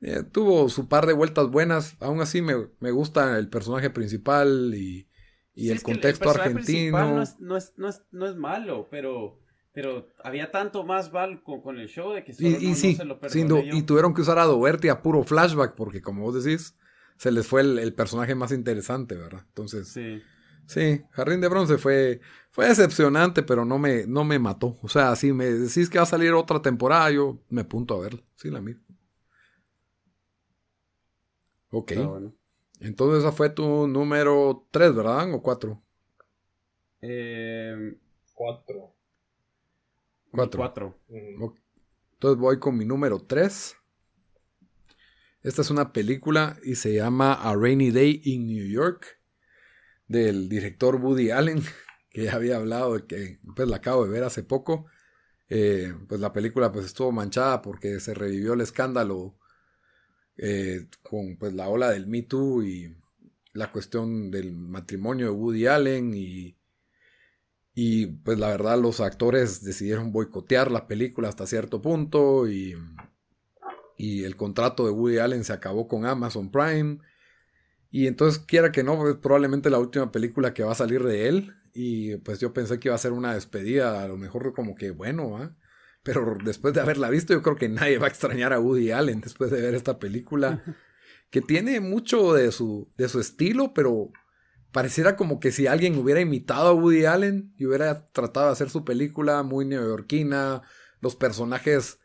Eh, tuvo su par de vueltas buenas. Aún así me, gusta el personaje principal y, y el contexto argentino. No es, no, es, no, es, no es malo, pero pero había tanto más val con, el show de que solo y, sí, se lo y tuvieron que usar a Doberti a puro flashback, porque como vos decís, se les fue el, personaje más interesante, ¿verdad? Entonces, sí, sí Jardín de Bronce fue, fue decepcionante, pero no me, no me mató. O sea, si me decís que va a salir otra temporada, yo me punto a verla. Sí, la misma. Ok. Entonces esa fue tu número 3, ¿verdad? ¿O 4? Eh, 4. Cuatro. Entonces voy con mi número tres. Esta es una película y se llama A Rainy Day in New York del director Woody Allen, [LAUGHS] que ya había hablado de que pues la acabo de ver hace poco. Eh, pues la película pues estuvo manchada porque se revivió el escándalo eh, con pues la ola del Me Too y la cuestión del matrimonio de Woody Allen y y pues la verdad los actores decidieron boicotear la película hasta cierto punto y, y el contrato de Woody Allen se acabó con Amazon Prime. Y entonces quiera que no, es probablemente la última película que va a salir de él. Y pues yo pensé que iba a ser una despedida, a lo mejor como que bueno, Pero después de haberla visto, yo creo que nadie va a extrañar a Woody Allen después de ver esta película. Que tiene mucho de su, de su estilo, pero pareciera como que si alguien hubiera imitado a Woody Allen y hubiera tratado de hacer su película muy neoyorquina, los personajes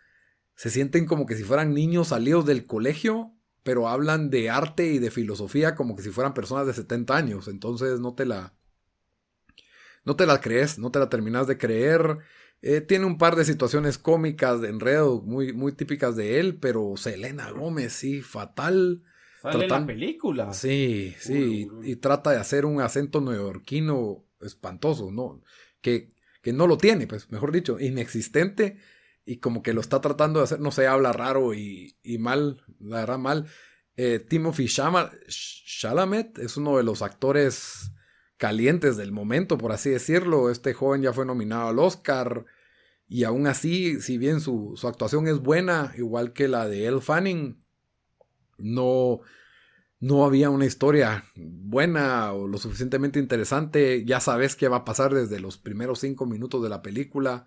se sienten como que si fueran niños salidos del colegio, pero hablan de arte y de filosofía como que si fueran personas de 70 años, entonces no te la no te la crees, no te la terminas de creer. Eh, tiene un par de situaciones cómicas de enredo muy, muy típicas de él, pero Selena Gómez, sí, fatal. Sale la película. Sí, sí, y trata de hacer un acento neoyorquino espantoso, ¿no? Que, que no lo tiene, pues, mejor dicho, inexistente y como que lo está tratando de hacer, no sé, habla raro y, y mal, la verdad mal. Eh, Timothy Chalamet es uno de los actores calientes del momento, por así decirlo. Este joven ya fue nominado al Oscar y aún así, si bien su, su actuación es buena, igual que la de Elle Fanning, no, no había una historia buena o lo suficientemente interesante. Ya sabes qué va a pasar desde los primeros cinco minutos de la película.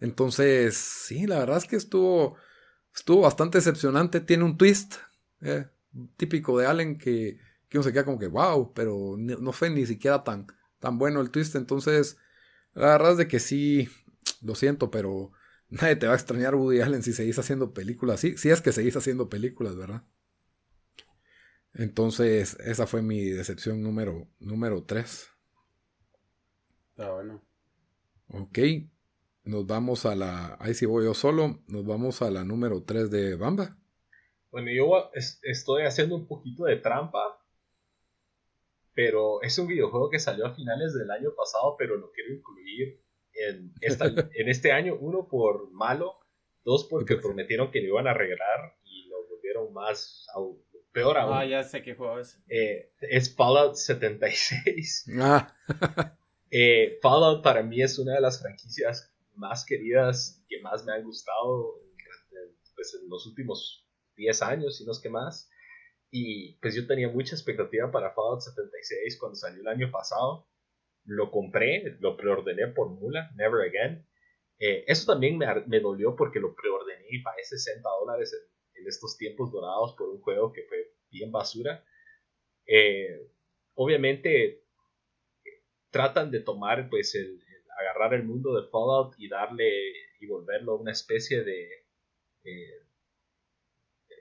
Entonces, sí, la verdad es que estuvo, estuvo bastante decepcionante. Tiene un twist eh, típico de Allen que, que uno se queda como que wow, pero no fue ni siquiera tan, tan bueno el twist. Entonces, la verdad es de que sí, lo siento, pero [LAUGHS] nadie te va a extrañar Woody Allen si seguís haciendo películas. Sí, si es que seguís haciendo películas, ¿verdad? Entonces, esa fue mi decepción número, número 3. Está bueno. Ok. Nos vamos a la. Ahí sí voy yo solo. Nos vamos a la número 3 de Bamba. Bueno, yo estoy haciendo un poquito de trampa. Pero es un videojuego que salió a finales del año pasado, pero lo quiero incluir en, esta, [LAUGHS] en este año. Uno por malo, dos porque prometieron que lo iban a arreglar y lo volvieron más peor aún. Ah, ya sé qué juego es. Eh, es Fallout 76. Ah. [LAUGHS] Eh, Fallout para mí es una de las franquicias más queridas que más me han gustado pues, en los últimos 10 años, si no es que más. Y pues yo tenía mucha expectativa para Fallout 76 cuando salió el año pasado. Lo compré, lo preordené por mula, Never Again. Eh, eso también me, me, dolió porque lo preordené y pagué 60 dólares en estos tiempos dorados por un juego que fue bien basura. Eh, obviamente tratan de tomar, pues, el, agarrar el mundo de Fallout y darle y volverlo una especie de eh,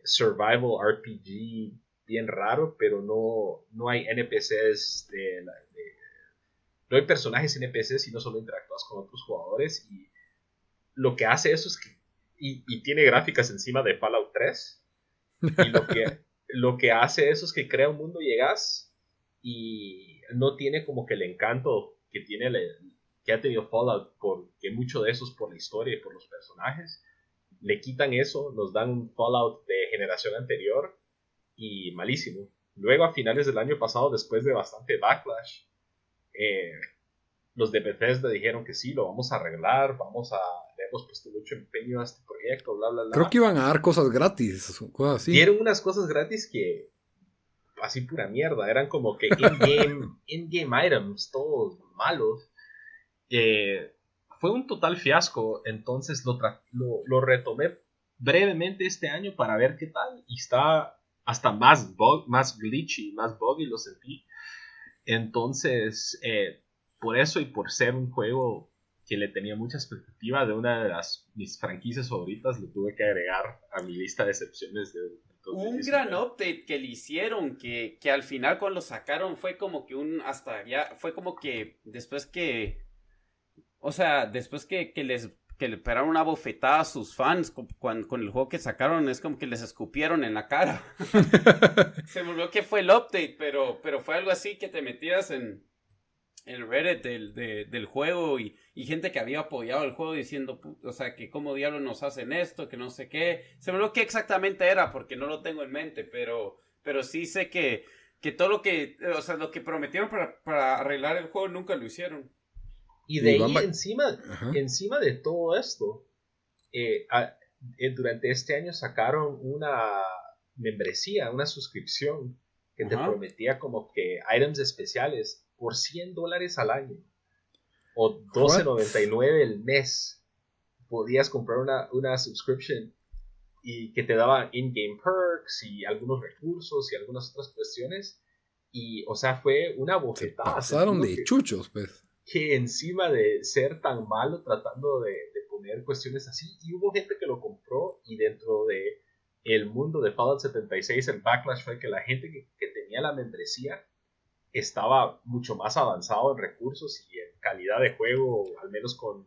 survival RPG bien raro, pero no, no hay NPCs de, no hay personajes NPCs, sino solo interactúas con otros jugadores y lo que hace eso es que y, tiene gráficas encima de Fallout 3. Y lo que, [LAUGHS] lo que hace eso es que crea un mundo llegas y no tiene como que el encanto que tiene que ha tenido Fallout porque mucho de eso es por la historia y por los personajes. Le quitan eso, nos dan un Fallout de generación anterior y malísimo. Luego a finales del año pasado, después de bastante backlash, eh, los de Bethesda dijeron que sí, lo vamos a arreglar, vamos a, le hemos puesto mucho empeño a este proyecto, bla, bla, bla. Creo que iban a dar cosas gratis, cosas así. Dieron unas cosas gratis que, así pura mierda, eran como que [LAUGHS] in-game in -game items, todos malos. Eh, fue un total fiasco, entonces lo, lo, retomé brevemente este año para ver qué tal y está hasta más, bug, más glitchy, más buggy lo sentí. Entonces, eh, por eso y por ser un juego que le tenía mucha expectativa de una de las mis franquicias favoritas, lo tuve que agregar a mi lista de excepciones de... un gran update que le hicieron, que, que al final cuando lo sacaron fue como que un, hasta ya, fue como que después que, o sea, después que, que les que le pegaron una bofetada a sus fans con, con, el juego que sacaron, es como que les escupieron en la cara. [LAUGHS] Se me olvidó que fue el update, pero, pero fue algo así que te metías en, el Reddit del, del juego y, y, gente que había apoyado el juego diciendo, o sea, que cómo diablos nos hacen esto, que no sé qué. Se me olvidó qué exactamente era porque no lo tengo en mente, pero, pero sí sé que, que todo lo que, o sea, lo que prometieron para, para arreglar el juego nunca lo hicieron. Y de ahí encima, encima de todo esto, eh, eh, durante este año sacaron una membresía, una suscripción que te prometía como que items especiales por 100 dólares al año o 12.99 el mes. Podías comprar una, una subscription y que te daba in-game perks y algunos recursos y algunas otras cuestiones. Y, o sea, fue una bofetada. pasaron de chuchos, pues que encima de ser tan malo tratando de, poner cuestiones así, y hubo gente que lo compró y dentro de el mundo de Fallout 76 el backlash fue que la gente que, tenía la membresía estaba mucho más avanzado en recursos y en calidad de juego, al menos con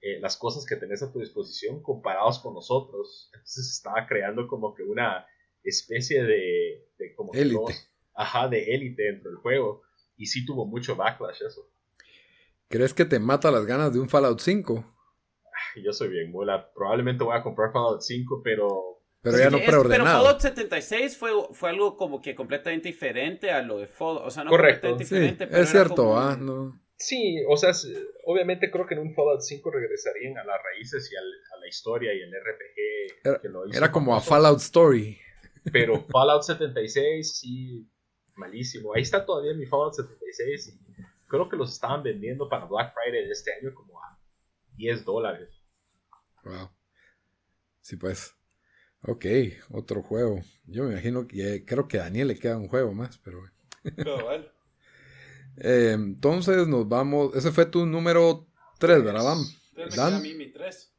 eh, las cosas que tenés a tu disposición comparados con nosotros. Entonces estaba creando como que una especie de, de como élite. Ajá, de élite dentro del juego. Y sí tuvo mucho backlash eso. ¿Crees que te mata las ganas de un Fallout 5? Yo soy bien mula. Probablemente voy a comprar Fallout 5, pero. Pero ya no preordenado. Pero Fallout 76 fue, fue algo como que completamente diferente a lo de Fallout. O sea, no Correcto. Completamente diferente, es cierto, ah, no. Sí, o sea, obviamente creo que en un Fallout 5 regresarían a las raíces y a la historia y el RPG era, que lo hizo Era como a Fallout Story. Pero [LAUGHS] Fallout 76, sí, malísimo. Ahí está todavía mi Fallout 76 y creo que los estaban vendiendo para Black Friday de este año como a 10 dólares. Wow. Sí, pues. Ok, otro juego. Yo me imagino que creo que a Daniel le queda un juego más, pero. [LAUGHS] eh, entonces nos vamos. Ese fue tu número 3, ¿verdad? Vamos. a mí mi 3.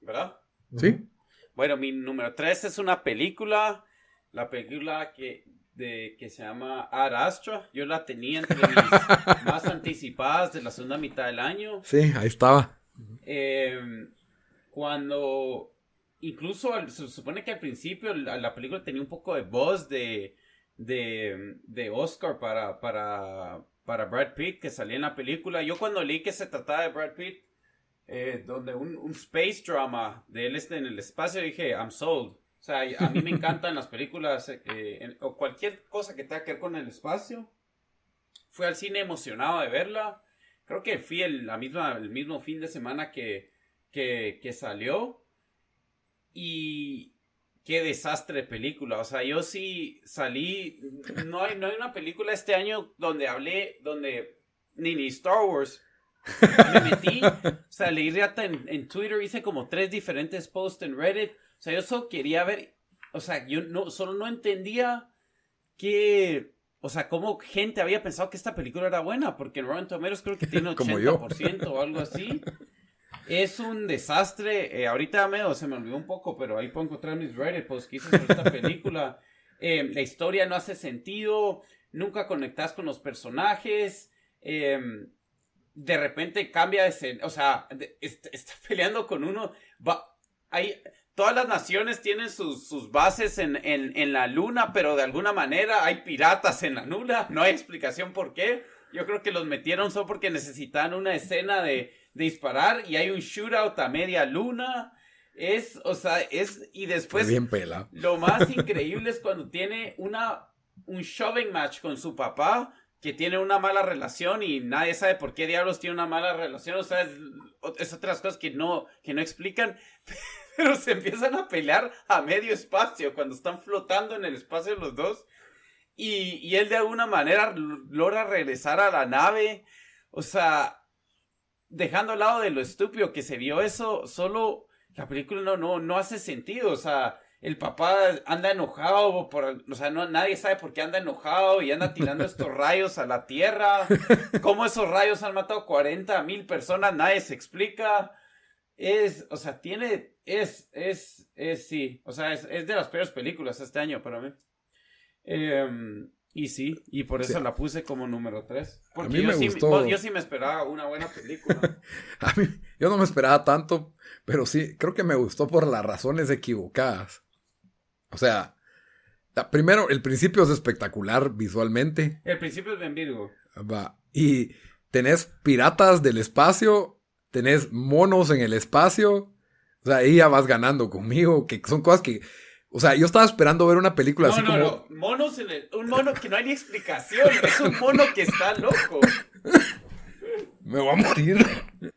¿Verdad? Sí. Bueno, mi número 3 es una película. La película que de que se llama Ad Astra. Yo la tenía entre mis [LAUGHS] más anticipadas de la segunda mitad del año. Sí, ahí estaba. Em, cuando incluso se supone que al principio la, película tenía un poco de voz de, de, Oscar para, para, para Brad Pitt que salía en la película. Yo cuando leí que se trataba de Brad Pitt, eh, donde un, un, space drama de él en el espacio, dije, I'm sold. O sea, a mí me encantan las películas eh, o cualquier cosa que tenga que ver con el espacio. Fui al cine emocionado de verla. Creo que fui el, mismo fin de semana que, salió. Y qué desastre de película. O sea, yo sí salí. No hay, no hay una película este año donde hablé, donde ni ni Star Wars. Me metí, leí hasta en, en Twitter, hice como tres diferentes posts en Reddit o sea, yo solo quería ver, o sea, yo no, solo no entendía que, o sea, cómo gente había pensado que esta película era buena, porque en Rotten Tomatoes creo que [LAUGHS] tiene 80% o algo así. Es un desastre. Eh, ahorita medio se me olvidó un poco, pero ahí puedo encontrar mis Reddit posts que hice sobre esta [LAUGHS] película. Eh, la historia no hace sentido. Nunca conectas con los personajes. Em, de repente cambia de escena. O sea, está, peleando con uno. Va, hay, todas las naciones tienen sus, bases en, la luna, pero de alguna manera hay piratas en la luna. [LAUGHS] No hay explicación por qué. Yo creo que los metieron solo porque necesitaban una escena de, disparar y hay un shootout a media luna. Es, o sea, es, y después. Bien pela. Lo más [LAUGHS] increíble es cuando tiene una, un shoving match con su papá, que tiene una mala relación y nadie sabe por qué diablos tiene una mala relación. O sea, es, es otras cosas que no, que no explican. [LAUGHS] pero se empiezan a pelear a medio espacio cuando están flotando en el espacio los dos. Y, y él de alguna manera logra regresar a la nave. O sea, dejando al lado de lo estúpido que se vio eso, solo la película no, no, no hace sentido. O sea, el papá anda enojado, por, o sea, no, nadie sabe por qué anda enojado y anda tirando estos [LAUGHS] rayos a la tierra. ¿Cómo esos rayos han matado 40 mil personas? Nadie se explica. Es, o sea, tiene, es, es, es, sí, o sea, es, es de las peores películas este año para mí. Em, y sí, y por eso la puse como número 3. Porque a mí yo, me sí, gustó... yo sí me esperaba una buena película. [LAUGHS] a mí, yo no me esperaba tanto, pero sí, creo que me gustó por las razones equivocadas. O sea, primero, el principio es espectacular visualmente. El principio es Ben Virgo. Va. Y tenés piratas del espacio, tenés monos en el espacio. O sea, ahí ya vas ganando conmigo, que son cosas que... O sea, yo estaba esperando ver una película así no, como... No, monos en el... Un mono que no hay ni explicación. es un mono que está loco. [LAUGHS] Me voy a morir. [LAUGHS]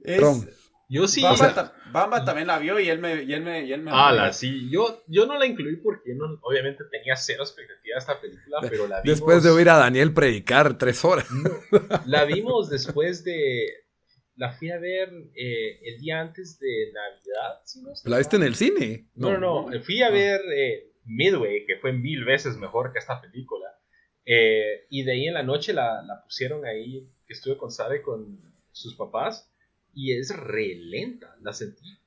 Es... Yo sí. Bamba, también la vio y él me. Y él me, y él me ah, sí. Yo, yo no la incluí porque no, obviamente tenía cero expectativa de esta película, pero la vimos. Después de oír a Daniel predicar tres horas. la vimos después de. La fui a ver eh, el día antes de Navidad. ¿La viste en el cine? No, no, no. Fui a ver eh, Midway, que fue mil veces mejor que esta película. Eh, y de ahí en la noche la, la pusieron ahí, que estuve con Sara con sus papás y es re lenta. La sentí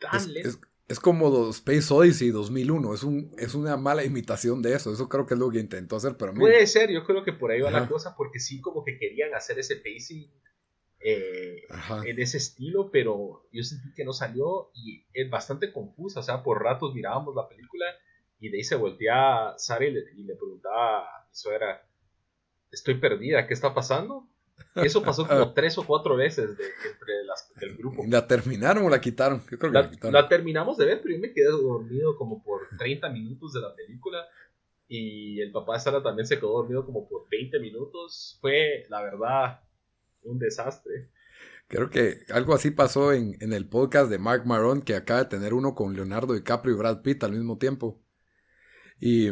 tan es, lenta. Es, como Space Odyssey 2001. Es, un, es una mala imitación de eso. Eso creo que es lo que intentó hacer. Pero Puede ser, yo creo que por ahí va la cosa, porque sí, como que querían hacer ese pacing eh, en ese estilo, pero yo sentí que no salió y es bastante confusa. O sea, por ratos mirábamos la película y de ahí se voltea a Sara y le, y le preguntaba a mi suegra: Estoy perdida, ¿qué está pasando? Eso pasó como [LAUGHS] tres o cuatro veces de, entre las, del grupo. ¿La terminaron o la quitaron? Yo creo que la, la, quitaron. la, terminamos de ver, pero yo me quedé dormido como por 30 minutos de la película. Y el papá de Sara también se quedó dormido como por 20 minutos. Fue, la verdad, un desastre. Creo que algo así pasó en, en el podcast de Mark Maron, que acaba de tener uno con Leonardo DiCaprio y Brad Pitt al mismo tiempo. Y,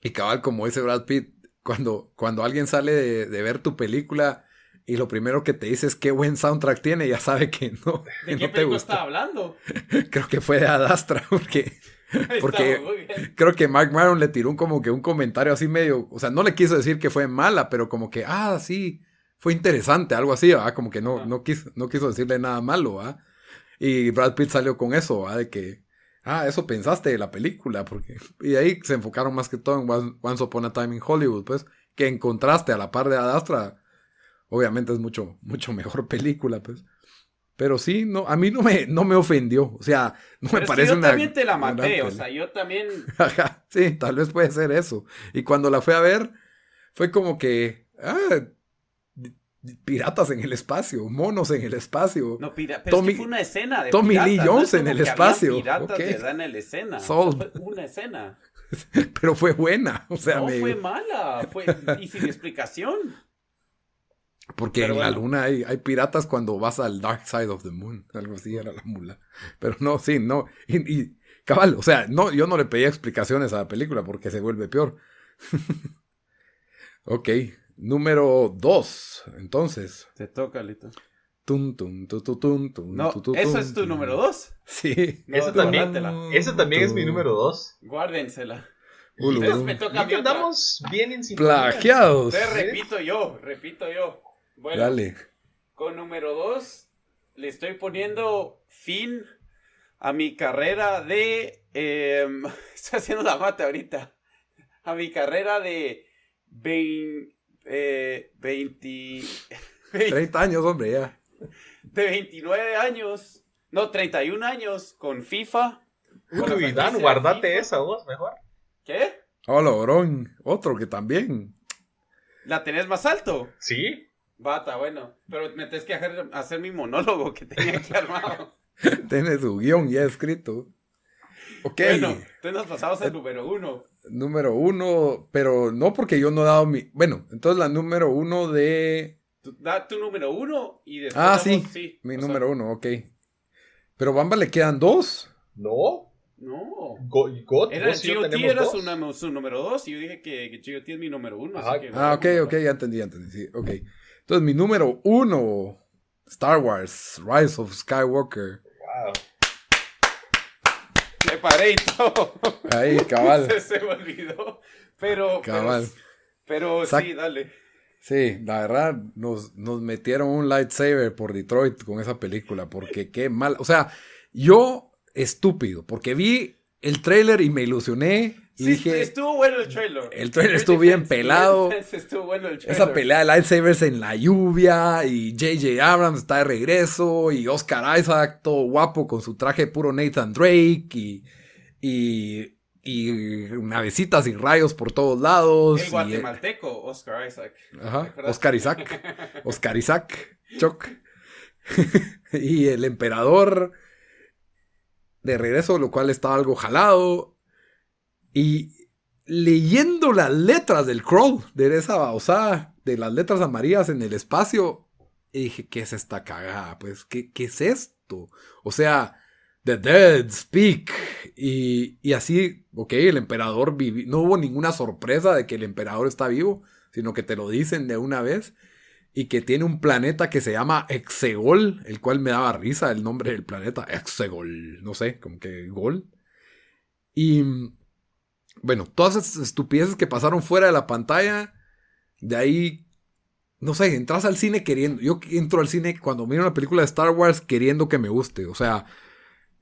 y cabal, como ese Brad Pitt cuando, cuando alguien sale de, ver tu película y lo primero que te dice es qué buen soundtrack tiene, ya sabe que no. ¿De qué te gusta. está hablando? [LAUGHS] creo que fue de Adastra, [LAUGHS] porque, porque creo que Mark Maron le tiró un, como que un comentario así medio, o sea, no le quiso decir que fue mala, pero como que, ah, sí, fue interesante, algo así, ¿verdad? Como que no, no, quiso, no quiso decirle nada malo, ¿verdad? Y Brad Pitt salió con eso, ¿verdad? De que, ah, eso pensaste de la película, porque... Y ahí se enfocaron más que todo en Once Upon a Time in Hollywood, pues, que en contraste a la par de Adastra, obviamente es mucho, mucho mejor [LAUGHS] película, pues. Pero sí, no, a mí no me, no me ofendió, o sea, no me parece una... Yo también te la maté, o sea, yo también... [LAUGHS] sí, tal vez puede ser eso. Y cuando la fui a ver, fue como que... Ah, piratas en el espacio, monos en el espacio. No, pero Tommy, fue una escena de Tommy Lee Jones en el espacio. Piratas okay. en la escena. fue una escena. [LAUGHS] pero fue buena, o sea, no fue mala, fue y sin explicación. Porque en la luna hay, hay, piratas cuando vas al Dark Side of the Moon, algo así era la mula. Pero no, sí, no. Y, y cabal, o sea, no, yo no le pedí explicaciones a la película porque se vuelve peor. [LAUGHS] ok, Número 2, entonces. Te toca, Lito. Tum, tum, tum, tum, tum, no, ¿Eso es tu número 2? Sí. No, eso, también, eso también es mi número 2. Guárdensela. Entonces me toca a mí andamos bien en Plagiados. Entonces repito yo, repito yo. Bueno, Dale. con número 2 le estoy poniendo fin a mi carrera de... Eh, [LAUGHS] estoy haciendo la mate ahorita. A mi carrera de... 20, eh, 20, 30 [LAUGHS] años, hombre, ya. De 29 años, no, 31 años con FIFA. Uy, Dan, guardate esa vos, mejor. ¿Qué? Hola, Brón, otro que también. ¿La tenés más alto? Sí. Bata, bueno, pero me tenés que hacer, hacer mi monólogo que tenía aquí armado. [LAUGHS] Tienes su guion ya escrito. Ok. Bueno, entonces nos pasamos al número uno número uno, pero no porque yo no he dado mi... Bueno, entonces la número uno de Tu, da tu número uno y después. Ah, sí. Mi número uno, ok. Pero Bamba le quedan dos. No. No. God, era GOT era su, su, número dos y yo dije que, que GOT es mi número uno. ah, ok, ok, ya entendí, ya entendí. Sí, ok. Entonces, mi número uno, Star Wars, Rise of Skywalker. Wow. Me paré y todo. Ahí, cabal. [LAUGHS] se, me olvidó. Pero, cabal. pero, sí, dale. Sí, la verdad, nos, nos metieron un lightsaber por Detroit con esa película, porque qué mal. O sea, yo estúpido, porque vi el trailer y me ilusioné. Y dije, estuvo bueno el trailer. El trailer estuvo [LAUGHS] bien pelado. Esa pelea de lightsabers en la lluvia y J.J. Abrams está de regreso y Oscar Isaac todo guapo con su traje puro Nathan Drake y, y y navecitas y rayos por todos lados. El guatemalteco, Oscar Isaac. Ajá, Oscar Isaac. [LAUGHS] Oscar Isaac, Choc. [LAUGHS] y el emperador de regreso, lo cual estaba algo jalado. Y leyendo las letras del crawl, de esa baosada, de las letras amarillas en el espacio, dije, ¿qué es esta cagada? Pues, ¿qué, qué es esto? O sea, The Dead Speak. Y, y así, ok, el emperador vivió. No hubo ninguna sorpresa de que el emperador está vivo, sino que te lo dicen de una vez. Y que tiene un planeta que se llama Exegol, el cual me daba risa el nombre del planeta. Exegol, no sé, como que Gol. Y bueno, todas esas estupideces que pasaron fuera de la pantalla, de ahí, no sé, entras al cine queriendo. Yo entro al cine cuando miro una película de Star Wars queriendo que me guste. O sea,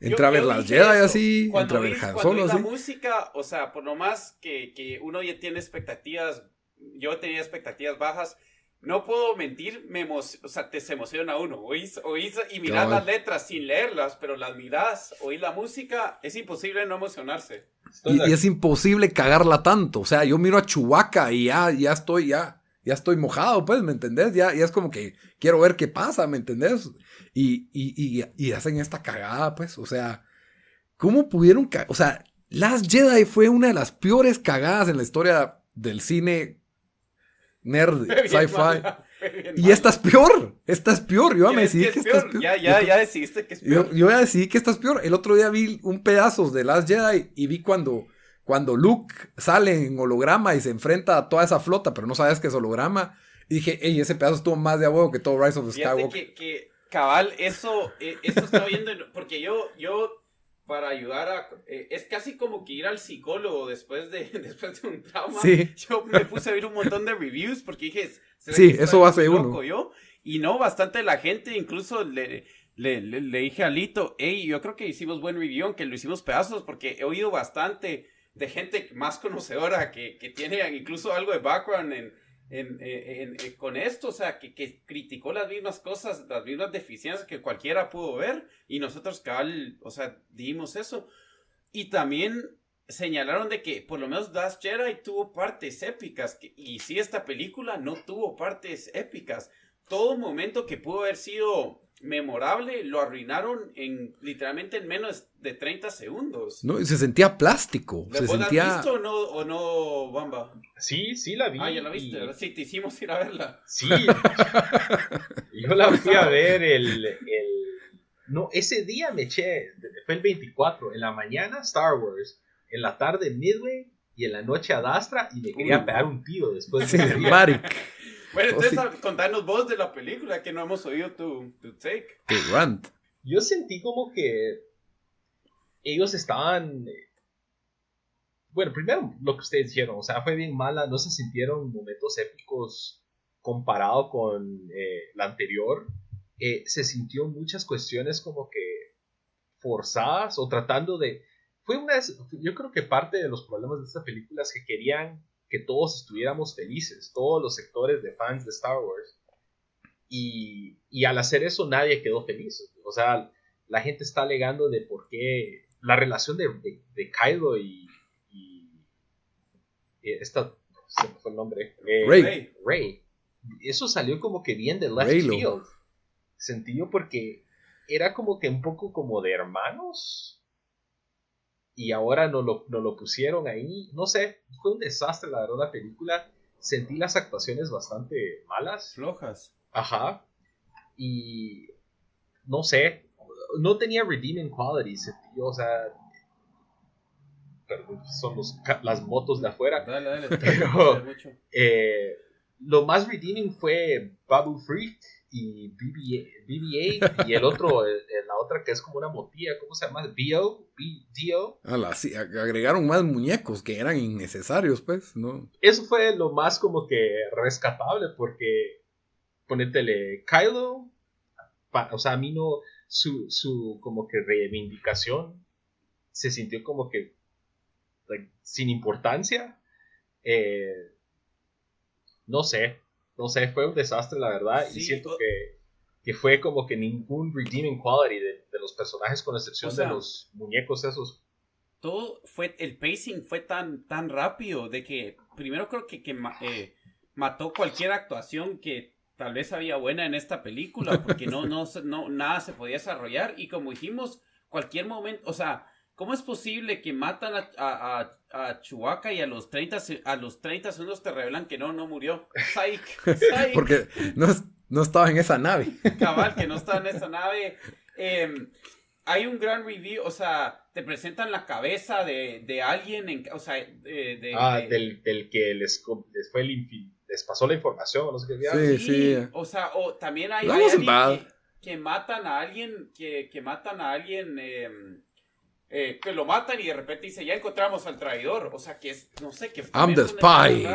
Entra a ver las Jedi así, entra a ver Han Solo así. la música, o sea, por lo más que, que uno ya tiene expectativas, yo tenía expectativas bajas, no puedo mentir, me o sea, te se emociona uno. Oís, oís y miras las letras sin leerlas, pero las miras, oís la música, es imposible no emocionarse. Y, y, es imposible cagarla tanto. O sea, yo miro a Chubaca y ya, ya estoy, ya ya estoy mojado, pues, ¿me entendés? Ya, ya es como que quiero ver qué pasa, ¿me entendés? Y, y, y, hacen esta cagada, pues, o sea, ¿cómo pudieron O sea, Last Jedi fue una de las peores cagadas en la historia del cine nerd, [LAUGHS] sci-fi. Y esta es peor, esta es peor, yo ya me decidí que, esta es peor. Ya, ya, ya decidiste que es peor. Yo, yo ya decidí que esta es peor. El otro día vi un pedazo de Last Jedi y vi cuando cuando Luke sale en holograma y se enfrenta a toda esa flota, pero no sabes que es holograma. Y dije, ey, ese pedazo estuvo más de huevo que todo Rise of the Skywalker. Que, que, cabal, eso, eh, eso está viendo, porque yo, yo, para ayudar a, eh, es casi como que ir al psicólogo después de, [LAUGHS] después de un trauma. Sí. Yo me puse a ver un montón de reviews porque dije, sí, eso va a ser uno. Yo? Y no, bastante la gente, incluso le, le, le, dije a Lito, hey, yo creo que hicimos buen review, aunque lo hicimos pedazos, porque he oído bastante de gente más conocedora que, que tiene incluso algo de background en, en, con esto, o sea, que, que, criticó las mismas cosas, las mismas deficiencias que cualquiera pudo ver y nosotros cabal, o sea, dimos eso. Y también señalaron de que por lo menos Das Jedi tuvo partes épicas y si esta película no tuvo partes épicas. Todo momento que pudo haber sido memorable lo arruinaron en literalmente en menos de 30 segundos. No, se sentía plástico. Se sentía... ¿La visto o no, o no, Bamba? Sí, sí la vi. Ah, ya la viste, Sí, te hicimos ir a verla. Sí. Yo la fui a ver el, el, No, ese día me eché, fue el 24, en la mañana Star Wars, en la tarde Midway y en la noche Adastra y me quería pegar un tiro después de sí, Maric. Bueno, entonces contanos vos de la película que no hemos oído tu, tu take. Tu rant. Yo sentí como que ellos estaban. Eh, bueno, primero lo que ustedes dijeron, o sea, fue bien mala, no se sintieron momentos épicos comparado con eh, la anterior. Eh, se sintió muchas cuestiones como que forzadas o tratando de. Fue una. Yo creo que parte de los problemas de esta película es que querían que todos estuviéramos felices, todos los sectores de fans de Star Wars. Y, y, al hacer eso nadie quedó feliz. O sea, la gente está alegando de por qué la relación de, de, Kylo y, y, esta, se me fue el nombre, eh, Rey. Rey. Eso salió como que bien de left field. Sentido porque era como que un poco como de hermanos y ahora no lo, lo pusieron ahí. No sé, fue un desastre la verdad la película. Sentí las actuaciones bastante malas. Flojas. Ajá. Y no sé, no tenía redeeming qualities, o sea, son las motos de afuera. Dale, dale, [LAUGHS] pero eh, lo más redeeming fue Babu Freak y BB-8 y el otro, [LAUGHS] otra que es como una motilla, ¿cómo se llama? BO, BDO. Ah, sí, agregaron más muñecos que eran innecesarios, pues, ¿no? Eso fue lo más como que rescatable porque ponétele Kylo, o sea, a mí no, su, su como que reivindicación se sintió como que sin importancia. Eh, no sé, no sé, fue un desastre la verdad y siento que, que, fue como que ningún redeeming quality de, los personajes con excepción de los muñecos esos. Todo fue, el pacing fue tan, tan rápido de que primero creo que, que eh, mató cualquier actuación que tal vez había buena en esta película porque no, no, no, nada se podía desarrollar y como dijimos, cualquier momento, o sea, ¿Cómo es posible que matan a, a, a, Chewbacca y a los 30, a los 30 segundos te revelan que no, no murió? Psych, [LAUGHS] Porque no, no, estaba en esa nave. Cabal, que no estaba en esa nave. Em, hay un gran review, o sea, te presentan la cabeza de, de alguien, en, o sea, de, ah, del, del, que les, les, fue les pasó la información, no sé qué. Sí, sí, O sea, o también hay, hay alguien que, que, matan a alguien, que, que matan a alguien... Eh, eh, que lo matan y de repente dice, ya encontramos al traidor. O sea, que es, no sé, que... I'm the spy.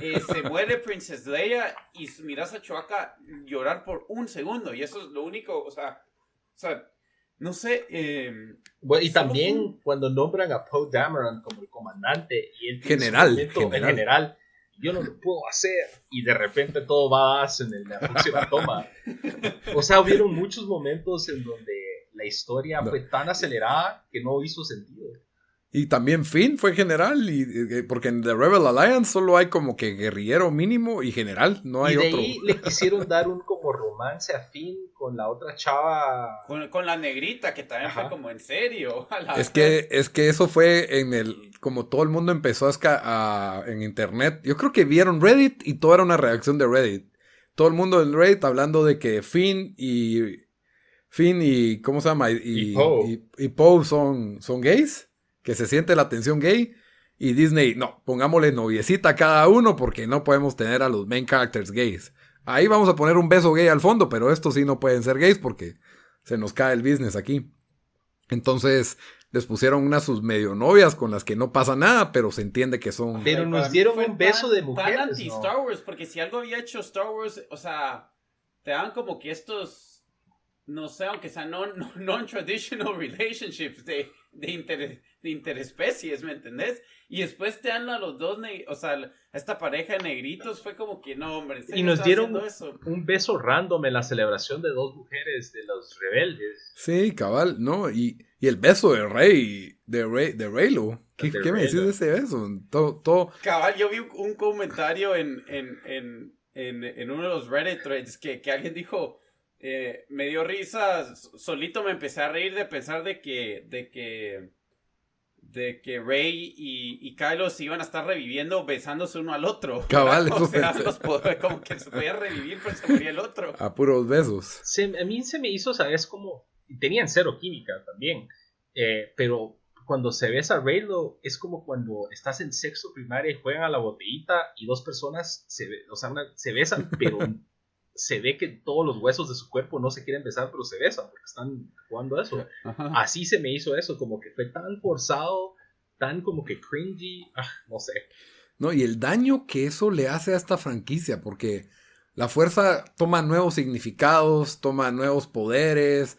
Eh, se muere Princess Leia y miras a Chewbacca llorar por un segundo. Y eso es lo único, o sea, o sea no sé. Eh, bueno, y también cuando nombran a Poe Dameron como el comandante y el general, general. general, yo no lo puedo hacer. Y de repente todo va a en la próxima toma. O sea, hubieron muchos momentos en donde la historia fue tan acelerada que no hizo sentido. Y también Finn fue general, y, porque en The Rebel Alliance solo hay como que guerrillero mínimo y general, no hay y de Ahí le quisieron dar un como romance a Finn con la otra chava. Con, la negrita, que también fue como en serio. [LAUGHS] Es que, es que eso fue en el. Como todo el mundo empezó a, en internet. Yo creo que vieron Reddit y todo era una reacción de Reddit. Todo el mundo en Reddit hablando de que Finn y Finn y, ¿cómo se llama? Y, y, Poe, son, son gays, que se siente la tensión gay. Y Disney, no, pongámosle noviecita a cada uno porque no podemos tener a los main characters gays. Ahí vamos a poner un beso gay al fondo, pero estos sí no pueden ser gays porque se nos cae el business aquí. Entonces les pusieron unas sus medio novias con las que no pasa nada, pero se entiende que son. Pero nos dieron un beso de mujeres. Tan anti Star Wars, porque si algo había hecho Star Wars, o sea, te dan como que estos no sé, aunque sean [LAUGHS] non-traditional relationships de, de, de, interespecies, ¿me entendés? Y después te dan a los dos, o sea, esta pareja de negritos fue como que no, hombre. Y nos dieron un beso random en la celebración de dos mujeres de los rebeldes. Sí, cabal, ¿no? Y, y el beso de Rey, de Rey, de Reylo. ¿Qué, ¿qué me decís de ese beso? Todo, todo... Cabal, yo vi un, comentario en, en, en, en, en uno de los Reddit threads que, que alguien dijo eh, me dio risa, solito me empecé a reír de pensar de que, de que, de que Rey y, y Kylo se iban a estar reviviendo besándose uno al otro. [LAUGHS] Cabal, [LAUGHS] como que se podía revivir, pero se moría el otro. A puros besos. a mí se me hizo, ¿sabes? Como, tenían cero química también, eh, pero cuando se besa a Reylo es como cuando estás en sexo primaria y juegan a la botellita y dos personas se, o sea, se besan, pero [LAUGHS] se ve que todos los huesos de su cuerpo no se quieren besar, pero se besan porque están jugando eso. Así se me hizo eso, como que fue tan forzado, tan como que cringy, ah, no sé. No, y el daño que eso le hace a esta franquicia, porque la fuerza toma nuevos significados, toma nuevos poderes,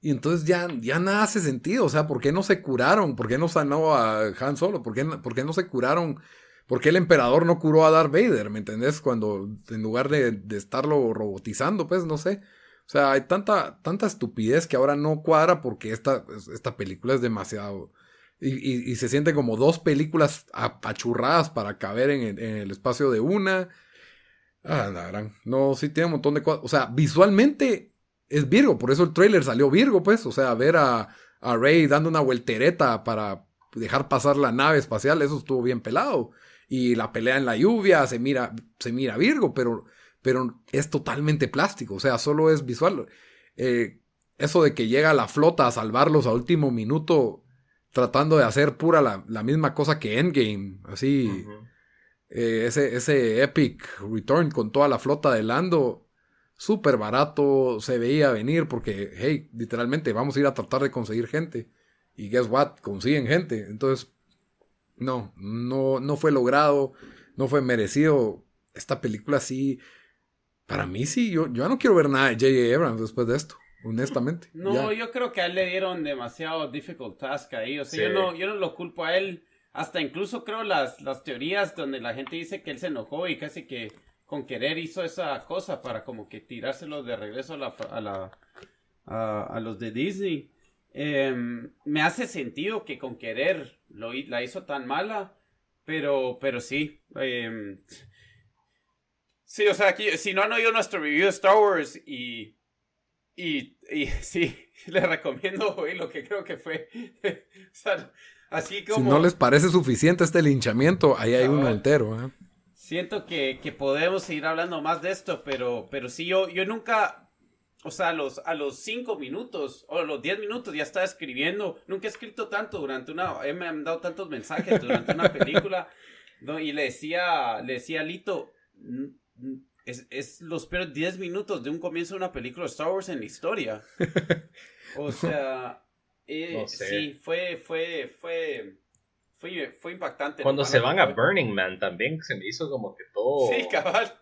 y entonces ya, ya nada hace sentido. O sea, ¿por qué no se curaron? ¿Por qué no sanó a Han Solo? ¿Por qué, por qué no se curaron ¿Por qué el emperador no curó a Darth Vader? ¿Me entendés? Cuando en lugar de, estarlo robotizando, pues no sé. O sea, hay tanta, tanta estupidez que ahora no cuadra porque esta, esta película es demasiado. Y, se siente como dos películas apachurradas para caber en, el espacio de una. Ah, la gran. No, sí tiene un montón de cosas. O sea, visualmente es Virgo, por eso el trailer salió Virgo, pues. O sea, ver a, a Rey dando una vueltereta para dejar pasar la nave espacial, eso estuvo bien pelado y la pelea en la lluvia se mira, se mira Virgo, pero, pero es totalmente plástico, o sea, solo es visual. Eh, eso de que llega la flota a salvarlos a último minuto, tratando de hacer pura la, misma cosa que Endgame, así. Eh, ese, ese epic return con toda la flota de Lando, súper barato, se veía venir porque, hey, literalmente vamos a ir a tratar de conseguir gente. Y guess what, consiguen gente. Entonces, no, no, no fue logrado, no fue merecido. Esta película sí, para mí sí, yo, yo no quiero ver nada de J.J. Abrams después de esto honestamente. [LAUGHS] No, yo creo que a él le dieron demasiado difficult task ahí. O sea, yo, no, yo no lo culpo a él. Hasta incluso creo las, las teorías donde la gente dice que él se enojó y casi que con querer hizo esa cosa para como que tirárselo de regreso a la, a, la, a, los de Disney. Em, me hace sentido que con querer lo, la hizo tan mala, pero, pero sí. Em, sí, o sea, aquí, si no han oído nuestro review de Star Wars y y, y [LAUGHS] sí, le recomiendo oír lo que creo que fue. [LAUGHS] así como. Si no les parece suficiente este linchamiento, ahí hay uno entero. ¿eh? Siento que, que, podemos seguir hablando más de esto, pero, pero sí, yo, yo nunca. O sea, a los, a los cinco minutos o a los diez minutos ya estaba escribiendo. Nunca he escrito tanto durante una. Me han dado tantos mensajes durante una [LAUGHS] película. y le decía, le decía a Lito es, es los peores 10 minutos de un comienzo de una película de Star Wars en la historia. [LAUGHS] O sea, eh, sí, fue, fue, fue, fue, fue impactante. Cuando se van a Burning Man también se me hizo como que todo. Sí, cabal.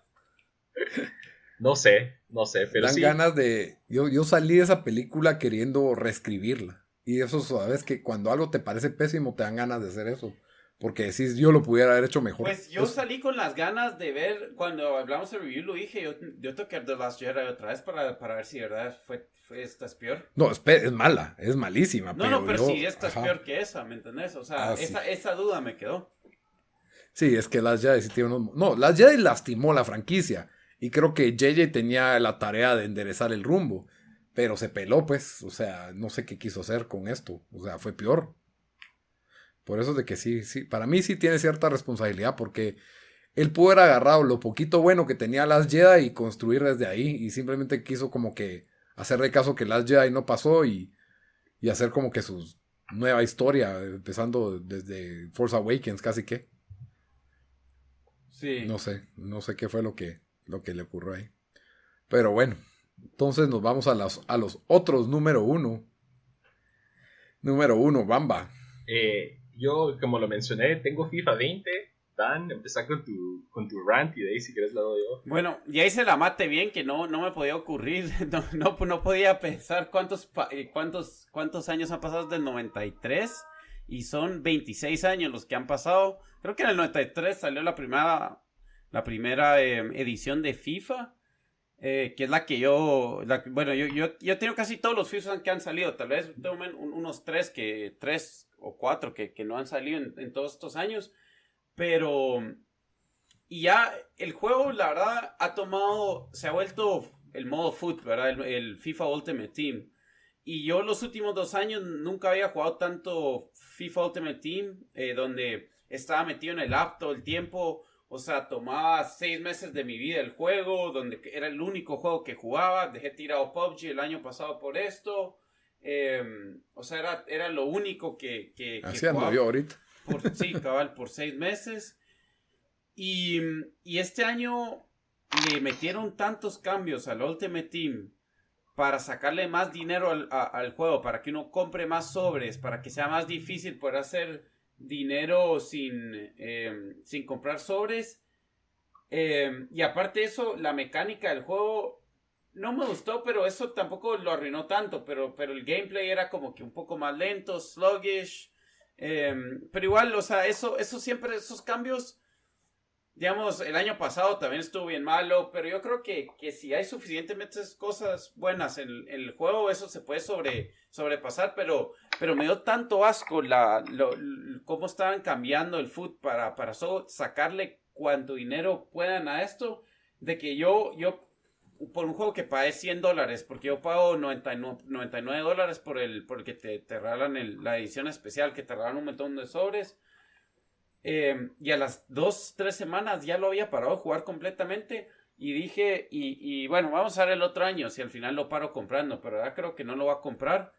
[LAUGHS] no sé, no sé, pero Dan ganas de. Yo, yo salí de esa película queriendo reescribirla. Y eso, sabes que cuando algo te parece pésimo, te dan ganas de hacer eso. Porque si yo lo pudiera haber hecho mejor. Pues yo salí con las ganas de ver, cuando hablamos de review, lo dije, yo, yo toqué The Last Jedi otra vez para, para ver si verdad fue, fue esta es peor. No, es, es mala, es malísima. No, no, pero si esta es peor que esa, ¿me entendés? O sea, ah, esa, esa duda me quedó. Sí, es que Last Jedi sí tiene unos... No, Last Jedi lastimó la franquicia. Y creo que JJ tenía la tarea de enderezar el rumbo. Pero se peló, pues. O sea, no sé qué quiso hacer con esto. O sea, fue peor. Por eso de que sí, sí, para mí sí tiene cierta responsabilidad porque él pudo haber agarrado lo poquito bueno que tenía Last Jedi y construir desde ahí y simplemente quiso como que hacerle caso que Last Jedi no pasó y, y hacer como que su nueva historia, empezando desde Force Awakens casi que. Sí. No sé, no sé qué fue lo que, lo que le ocurrió ahí. Pero bueno, entonces nos vamos a, las, a los otros número uno. Número uno, Bamba. Eh, yo, como lo mencioné, tengo FIFA 20. Dan, empezar con tu, con tu rant y de ahí si quieres lo doy yo. Bueno, y ahí se la mate bien que no, no me podía ocurrir, [LAUGHS] no, no, podía pensar cuántos, eh, cuántos, cuántos años han pasado desde el 93 y son 26 años los que han pasado. Creo que en el 93 salió la primera, la primera em, edición de FIFA. Eh, que es la que yo, bueno, yo, yo, yo tengo casi todos los FIFA que han salido, tal vez tengo unos tres que, tres o cuatro que, no han salido en, todos estos años. Pero. Y ya el juego, la verdad, ha tomado. Se ha vuelto el modo foot, ¿verdad? El, FIFA Ultimate Team. Y yo los últimos dos años nunca había jugado tanto FIFA Ultimate Team, eh, donde estaba metido en el app todo el tiempo. O sea, tomaba seis meses de mi vida el juego, donde era el único juego que jugaba. Dejé tirado PUBG el año pasado por esto. Em, o sea, era, era, lo único que... que, Así ando yo ahorita. Por, sí, [LAUGHS] cabal, por seis meses. Y, y, este año le metieron tantos cambios al Ultimate Team para sacarle más dinero al, al, juego, para que uno compre más sobres, para que sea más difícil poder hacer dinero sin, em, sin comprar sobres. Em, y aparte eso, la mecánica del juego no me gustó, pero eso tampoco lo arruinó tanto. Pero, pero el gameplay era como que un poco más lento, sluggish. Em, pero igual, o sea, eso, eso siempre, esos cambios, digamos, el año pasado también estuvo bien malo. Pero yo creo que, que si hay suficientemente cosas buenas en, el juego, eso se puede sobre, sobrepasar. Pero, pero me dio tanto asco la, lo, cómo estaban cambiando el foot para, para sacarle cuanto dinero puedan a esto. De que yo, yo por un juego que pague 100 dólares, porque yo pago 99, dólares por el, porque te, te regalan la edición especial, que te regalan un montón de sobres. Eh, y a las dos, tres semanas ya lo había parado de jugar completamente. Y dije, y, y, bueno, vamos a ver el otro año si al final lo paro comprando, pero ya creo que no lo va a comprar.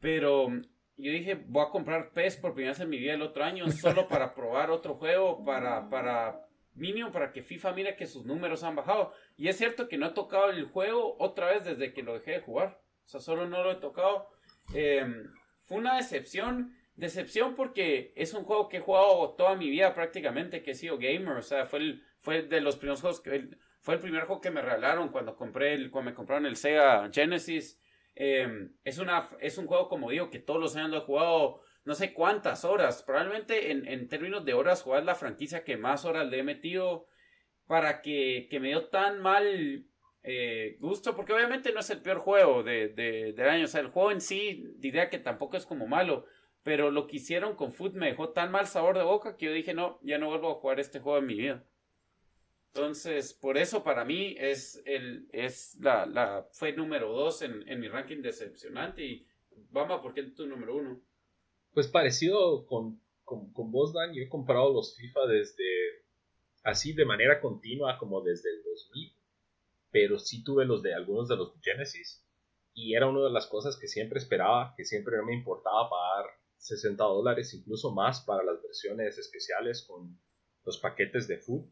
Pero yo dije, voy a comprar PES por primera vez en mi vida el otro año, solo para [LAUGHS] probar otro juego, para, para mínimo para que FIFA mire que sus números han bajado. Y es cierto que no he tocado el juego otra vez desde que lo dejé de jugar. O sea, solo no lo he tocado. Em, fue una decepción. Decepción porque es un juego que he jugado toda mi vida prácticamente, que he sido gamer. O sea, fue, el, fue de los primeros juegos que... fue el primer juego que me regalaron cuando compré el, cuando me compraron el Sega Genesis. Em, es, una, es un juego, como digo, que todos los años lo he jugado no sé cuántas horas. Probablemente en, en términos de horas jugar la franquicia que más horas le he metido para que, que me dio tan mal eh, gusto, porque obviamente no es el peor juego de, de, del año. O sea, el juego en sí diría que tampoco es como malo. Pero lo que hicieron con Foot me dejó tan mal sabor de boca que yo dije, no, ya no vuelvo a jugar este juego en mi vida. Entonces, por eso para mí es el, es la, la, fue número dos en, en mi ranking decepcionante. Y vamos, ¿por qué tu número uno? Pues parecido con, con, con yo he comprado los FIFA desde así de manera continua como desde el 2000, pero sí tuve los de algunos de los Genesis y era una de las cosas que siempre esperaba, que siempre me importaba pagar 60 dólares, incluso más para las versiones especiales con los paquetes de food.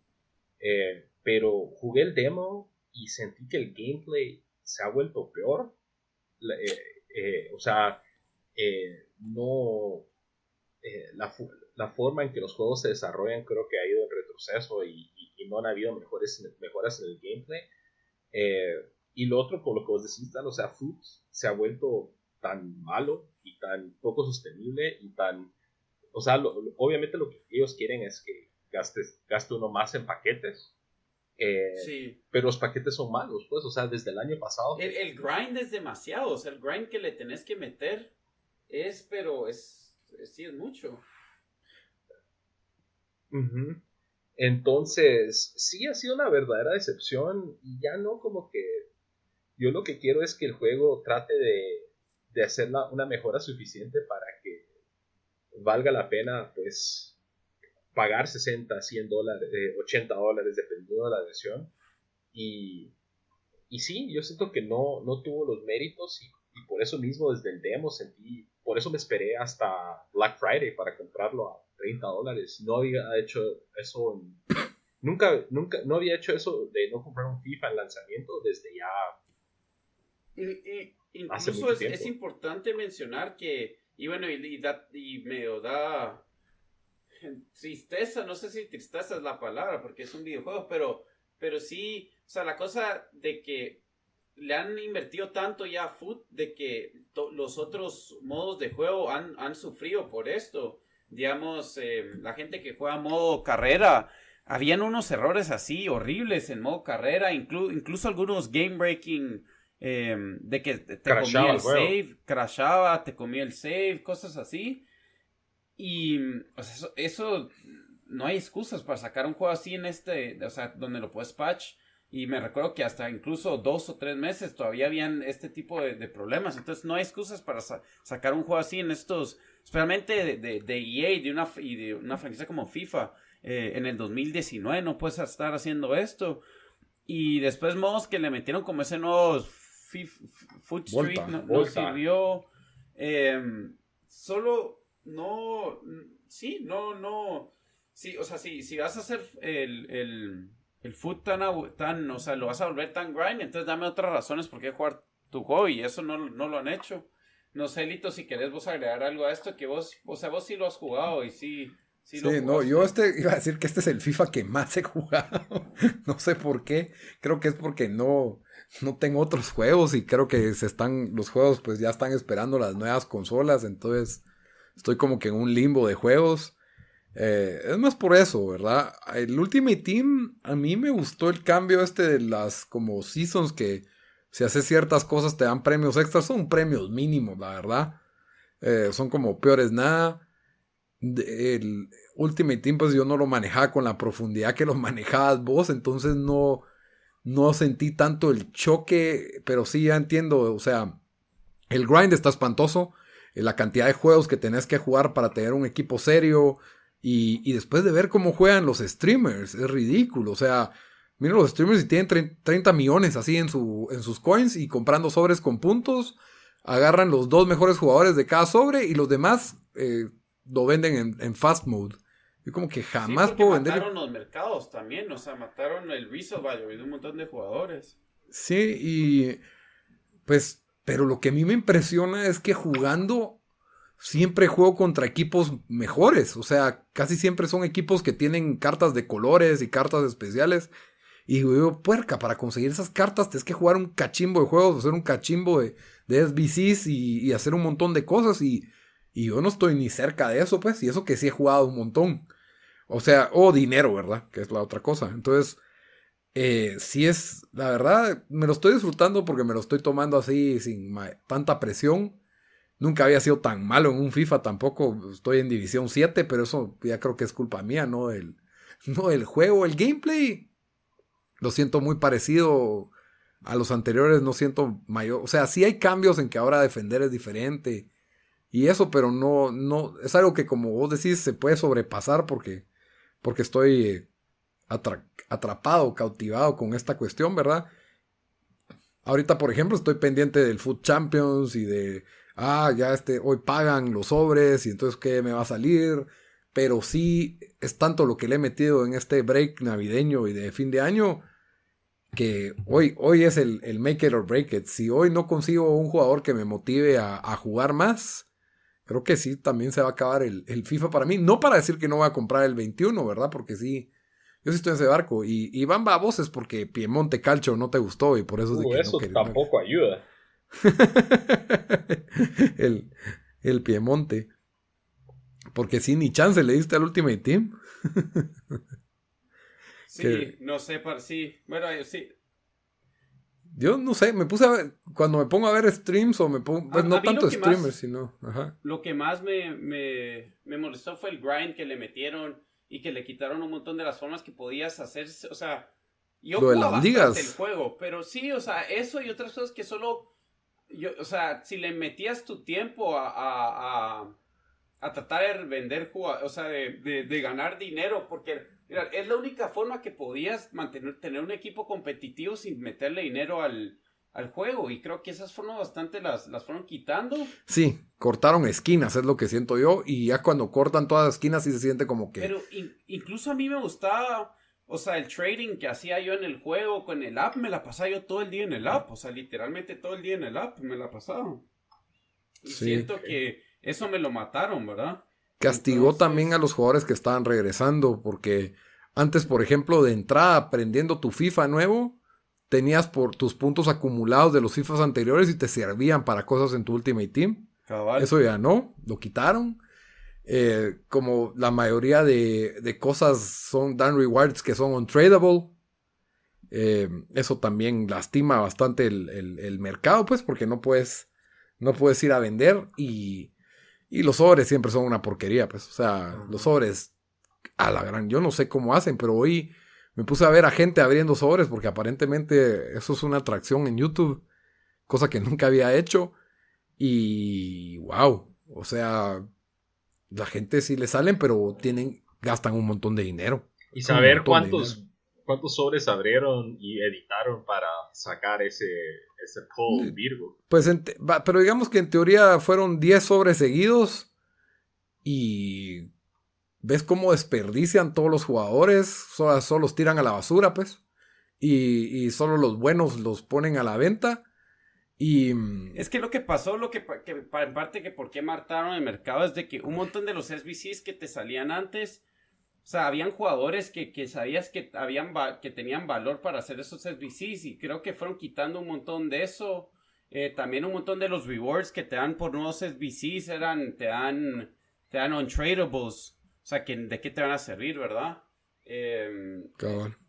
Eh, pero jugué el demo y sentí que el gameplay se ha vuelto peor. Eh, eh, o sea, no la, la, forma en que los juegos se desarrollan creo que ha ido en retroceso y, no han habido mejores, mejoras en el gameplay. Y lo otro, por lo que vos decís, o sea, Food se ha vuelto tan malo y tan poco sostenible y tan... O sea, obviamente lo que ellos quieren es que gastes, gaste uno más en paquetes. Eh, sí. Pero los paquetes son malos, pues, o sea, desde el año pasado. El, el grind es demasiado, o sea, el grind que le tenés que meter es, pero es, sí es mucho. Entonces, sí ha sido una verdadera decepción y ya no como que yo lo que quiero es que el juego trate de, de hacer una mejora suficiente para que valga la pena pues pagar 60, 100 dólares, 80 dólares dependiendo de la versión y, y sí, yo siento que no, no tuvo los méritos y, y por eso mismo desde el demo sentí por eso me esperé hasta Black Friday para comprarlo a 30 dólares. No había hecho eso nunca, nunca, no había hecho eso de no comprar un FIFA en lanzamiento desde ya. Y, incluso es, importante mencionar que, y bueno, y, da, y medio da tristeza, no sé si tristeza es la palabra porque es un videojuego, pero, pero sí, o sea, la cosa de que le han invertido tanto ya a Foot de que los otros modos de juego han, han sufrido por esto. Digamos, eh, la gente que juega modo carrera, habían unos errores así horribles en modo carrera, incluso algunos game breaking em, de que te, comía el save, crashaba, te comía el save, cosas así. Y eso, eso, no hay excusas para sacar un juego así en este, o sea, donde lo puedes patch y me recuerdo que hasta incluso dos o tres meses todavía habían este tipo de, problemas. Entonces no hay excusas para sacar un juego así en estos, especialmente de, de, EA de una, y de una franquicia como FIFA. Eh, en el 2019 no puedes estar haciendo esto. Y después modos que le metieron como ese nuevo Foot Street no, sirvió. Em, solo no, sí, no, no. Sí, o sea, si, si vas a hacer el el foot tan, tan, o sea, lo vas a volver tan grind, entonces dame otras razones por qué jugar tu juego y eso no, no lo han hecho. No sé, Lito, si querés vos agregar algo a esto, que vos, o sea, vos sí lo has jugado y sí. Sí, no, yo este iba a decir que este es el FIFA que más he jugado. [LAUGHS] no sé por qué. Creo que es porque no, no tengo otros juegos y creo que se están, los juegos pues ya están esperando las nuevas consolas. Entonces estoy como que en un limbo de juegos. Eh, es más por eso, ¿verdad? El Ultimate Team, a mí me gustó el cambio este de las como seasons que si haces ciertas cosas te dan premios extras. Son premios mínimos, la verdad. Eh, son como peores nada. El Ultimate Team, pues yo no lo manejaba con la profundidad que lo [LAUGHS] manejabas vos, entonces no, no sentí tanto el choque, pero sí ya entiendo, o sea, el grind está espantoso, eh, la cantidad de juegos que tenés que jugar para tener un equipo serio, y, después de ver cómo juegan los streamers, es ridículo. O sea, Mira los streamers y tienen 30 millones así en sus coins y comprando sobres con puntos. Agarran los dos mejores jugadores de cada sobre y los demás eh, lo venden en, fast mode. Yo como que jamás puedo vender. Mataron los mercados también, o sea, mataron el resale value de un montón de jugadores. Sí, y pues, pero lo que a mí me impresiona es que jugando siempre juego contra equipos mejores. O sea, casi siempre son equipos que tienen cartas de colores y cartas especiales. Y digo, puerca, para conseguir esas cartas tienes que jugar un cachimbo de juegos, hacer un cachimbo de, de SBCs y, hacer un montón de cosas. Y, y, yo no estoy ni cerca de eso, pues. Y eso que sí he jugado un montón. O sea, o dinero, ¿verdad? Que es la otra cosa. Entonces, eh, sí es, la verdad, me lo estoy disfrutando porque me lo estoy tomando así sin tanta presión. Nunca había sido tan malo en un FIFA tampoco. Estoy en División 7, pero eso ya creo que es culpa mía, ¿no? El, [LAUGHS] no el juego, el gameplay. Lo siento muy parecido a los anteriores, no siento mayor. O sea, sí hay cambios en que ahora defender es diferente. Y eso, pero no, no, es algo que como vos decís, se puede sobrepasar porque, porque estoy eh, atrapado, cautivado con esta cuestión, ¿verdad? Ahorita, por ejemplo, estoy pendiente del Food Champions y de ah, ya este, hoy pagan los sobres y entonces qué me va a salir. Pero sí es tanto lo que le he metido en este break navideño y de fin de año que hoy, hoy es el, el make it or break it. Si hoy no consigo un jugador que me motive a, jugar más, creo que sí, también se va a acabar el, FIFA para mí. No para decir que no voy a comprar el 21, ¿verdad? Porque sí, yo sí estoy en ese barco. Y, y van voces porque Piemonte Calcio no te gustó y por eso... es de uh, que eso tampoco ayuda. [LAUGHS] el, el Piemonte. Porque si ni chance le diste al Ultimate Team. sí, no sé, para sí. Bueno, sí. Yo no sé, me puse a ver, cuando me pongo a ver streams o me pongo, pues no tanto streamers, sino, Lo que más me, me, me, molestó fue el grind que le metieron y que le quitaron un montón de las formas que podías hacer, o sea, yo lo de las ligas. el juego, pero sí, o sea, eso y otras cosas que solo yo, o sea, si le metías tu tiempo a, a, a, tratar de vender, o sea, de, de, ganar dinero, porque mira, es la única forma que podías mantener, tener un equipo competitivo sin meterle dinero al, al juego. Y creo que esas formas bastante las, las fueron quitando. Sí, cortaron esquinas, es lo que siento yo. Y ya cuando cortan todas las esquinas sí se siente como que. Pero incluso a mí me gustaba o sea, el trading que hacía yo en el juego con el app, me la pasaba yo todo el día en el app. O sea, literalmente todo el día en el app me la pasaba. Y siento que eso me lo mataron, ¿verdad? Castigó también a los jugadores que estaban regresando, porque antes, por ejemplo, de entrada aprendiendo tu FIFA nuevo, tenías por tus puntos acumulados de los FIFAs anteriores y te servían para cosas en tu Ultimate Team. Eso ya no, lo quitaron. Eh, como la mayoría de, cosas son dan rewards que son untradable. Eh, eso también lastima bastante el, mercado, pues, porque no puedes, no puedes ir a vender y, y los sobres siempre son una porquería, pues. O sea, los sobres a la gran, yo no sé cómo hacen, pero hoy me puse a ver a gente abriendo sobres porque aparentemente eso es una atracción en YouTube, cosa que nunca había hecho. Y wow, o sea, la gente sí le salen, pero tienen, gastan un montón de dinero. Y saber cuántos, cuántos sobres abrieron y editaron para sacar ese, ese poll Virgo. Pues, pero digamos que en teoría fueron 10 sobres seguidos y ves cómo desperdician todos los jugadores, solo, solo los tiran a la basura, pues. Y, y, solo los buenos los ponen a la venta. Y... Mm, es que lo que pasó, lo que, que en parte que por qué mataron el mercado es de que un montón de los SBCs que te salían antes, o sea, habían jugadores que, que sabías que, habían que tenían valor para hacer esos SBCs y creo que fueron quitando un montón de eso. Eh, también un montón de los rewards que te dan por nuevos SBCs eran, te dan, te dan untradables. O sea, que, ¿de qué te van a servir, verdad? Eh,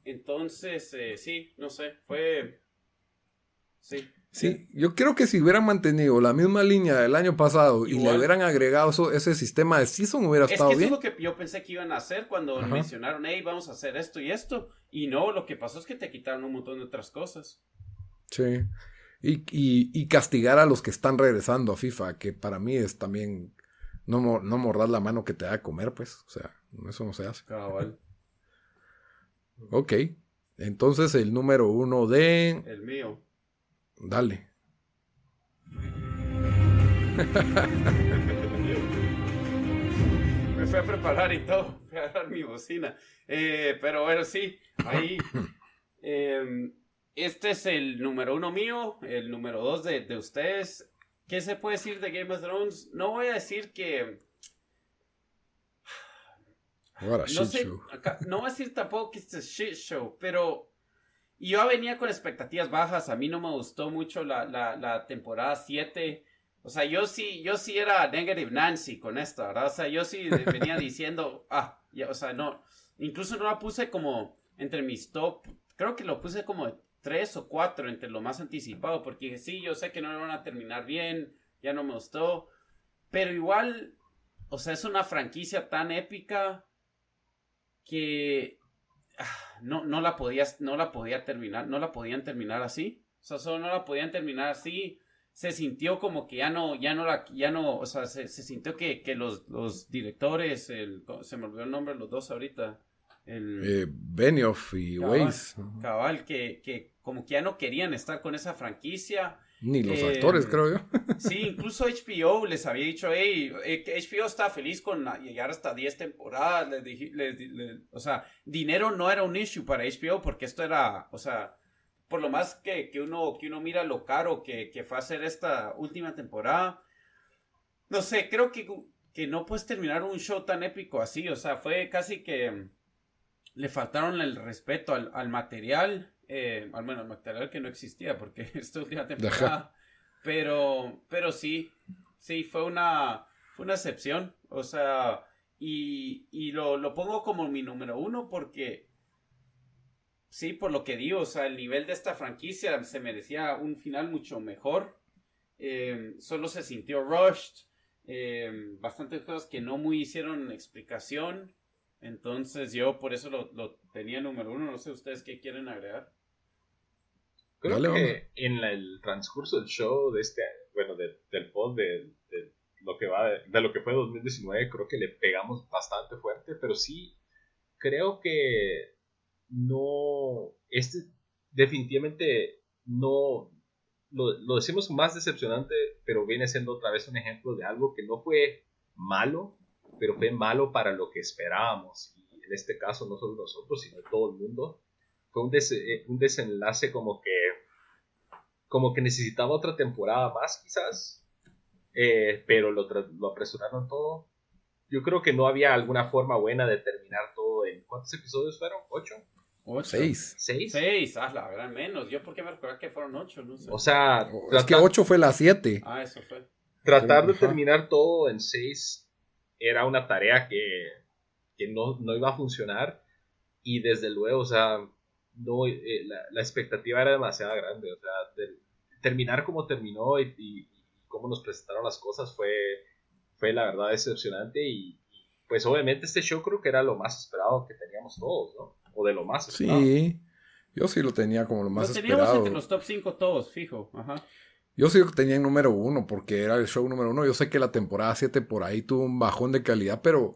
entonces, eh, sí, no sé, fue... Sí. Sí, yo creo que si hubieran mantenido la misma línea del año pasado y le hubieran agregado ese sistema de season hubiera estado bien. Es lo que yo pensé que iban a hacer cuando mencionaron, hey, vamos a hacer esto y esto. Y no, lo que pasó es que te quitaron un montón de otras cosas. Sí. Y, y, castigar a los que están regresando a FIFA, que para mí es también no, no mordar la mano que te da a comer, pues. O sea, eso no se hace. Cabal. ok. Entonces el número uno de... El mío. Dale. [LAUGHS] Me fui a preparar y todo, fui a dar mi bocina. Eh, pero bueno, sí, ahí. [LAUGHS] Em, este es el número uno mío, el número dos de, de ustedes. ¿Qué se puede decir de Game of Thrones? No voy a decir que no, sé, no voy a decir tampoco que este es shit show, pero yo venía con expectativas bajas. A mí no me gustó mucho la, la, la temporada 7. O sea, yo sí, yo sí era negative Nancy con esto, ¿verdad? O sea, yo sí venía [LAUGHS] diciendo, ah, ya, o sea, no, incluso no la puse como entre mis top, creo que lo puse como tres o cuatro entre lo más anticipado, porque dije, sí, yo sé que no lo van a terminar bien, ya no me gustó, pero igual, o sea, es una franquicia tan épica que [SIGHS] no, no la podías, no la podía terminar, no la podían terminar así. O sea, solo no la podían terminar así. Se sintió como que ya no, ya no la, ya no, o sea, se, sintió que, que los, los, directores, el, se me olvidó el nombre los dos ahorita. El, eh, Benioff y Weiss. Cabal, que, que como que ya no querían estar con esa franquicia ni los actores, creo yo. [LAUGHS] sí, incluso HBO les había dicho, hey, HBO está feliz con llegar hasta 10 temporadas. o sea, dinero no era un issue para HBO porque esto era, o sea, por lo más que, uno, que uno mira lo caro que, que fue hacer esta última temporada. No sé, creo que, que no puedes terminar un show tan épico así. O sea, fue casi que le faltaron el respeto al, al material eh, al menos material que no existía porque [LAUGHS] esta última temporada. Pero, pero sí, sí, fue una, fue una excepción. O sea, y, y lo, lo, pongo como mi número uno porque, sí, por lo que digo, o sea, el nivel de esta franquicia se merecía un final mucho mejor. Eh, solo se sintió rushed. Eh, bastantes cosas que no muy hicieron explicación. Entonces yo por eso lo, lo tenía número uno. No sé ustedes qué quieren agregar. Creo que en el transcurso del show de este, bueno, del pod de, lo que va de, lo que fue 2019, creo que le pegamos bastante fuerte, pero sí creo que no, este definitivamente no, lo, lo decimos más decepcionante, pero viene siendo otra vez un ejemplo de algo que no fue malo, pero fue malo para lo que esperábamos. Y en este caso no solo nosotros, sino todo el mundo. Fue un, eh, un desenlace como que como que necesitaba otra temporada más quizás, eh, pero lo, lo, apresuraron todo. Yo creo que no había alguna forma buena de terminar todo en... ¿Cuántos episodios fueron? ¿Ocho? Seis. ¿Seis? Seis, ah, la verdad, menos. Yo porque me recuerdo que fueron ocho, no sé. O sea... Es que ocho fue la siete. Ah, eso fue. Tratar de terminar todo en seis era una tarea que, que no, no iba a funcionar. Y desde luego, o sea, no, eh, la, expectativa era demasiado grande. O sea, terminar como terminó y, y, cómo nos presentaron las cosas fue, fue la verdad decepcionante. Y, pues obviamente este show creo que era lo más esperado que teníamos todos, ¿no? O de lo más esperado. Sí, yo sí lo tenía como lo más esperado. Lo teníamos entre los top 5 todos, fijo. Ajá. Yo sí lo tenía en número uno porque era el show número uno. Yo sé que la temporada 7 por ahí tuvo un bajón de calidad, pero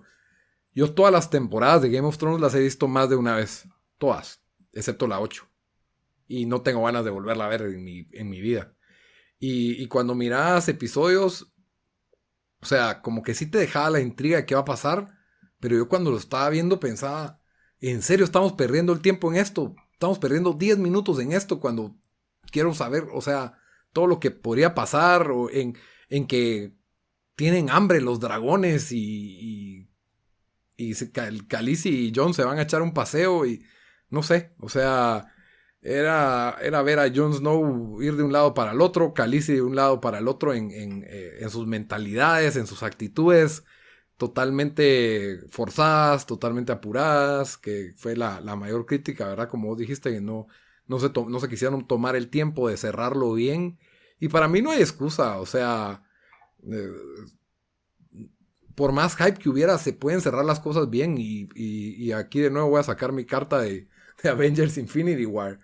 yo todas las temporadas de Game of Thrones las he visto más de una vez. Todas excepto la 8. Y no tengo ganas de volverla a ver en mi, en mi vida. Y, cuando mirabas episodios, o sea, como que sí te dejaba la intriga de qué va a pasar, pero yo cuando lo estaba viendo pensaba, ¿en serio estamos perdiendo el tiempo en esto? Estamos perdiendo 10 minutos en esto cuando quiero saber, o sea, todo lo que podría pasar, o en, en que tienen hambre los dragones y, y, y Calici y John se van a echar un paseo y no sé, o sea, era, era ver a Jon Snow ir de un lado para el otro, Khaleesi de un lado para el otro en, en, eh, en sus mentalidades, en sus actitudes, totalmente forzadas, totalmente apuradas, que fue la, la mayor crítica, ¿verdad? Como vos dijiste, que no, no, se no se quisieron tomar el tiempo de cerrarlo bien. Y para mí no hay excusa, o sea, eh, por más hype que hubiera, se pueden cerrar las cosas bien. Y, y, y, aquí de nuevo voy a sacar mi carta de, Avengers Infinity War,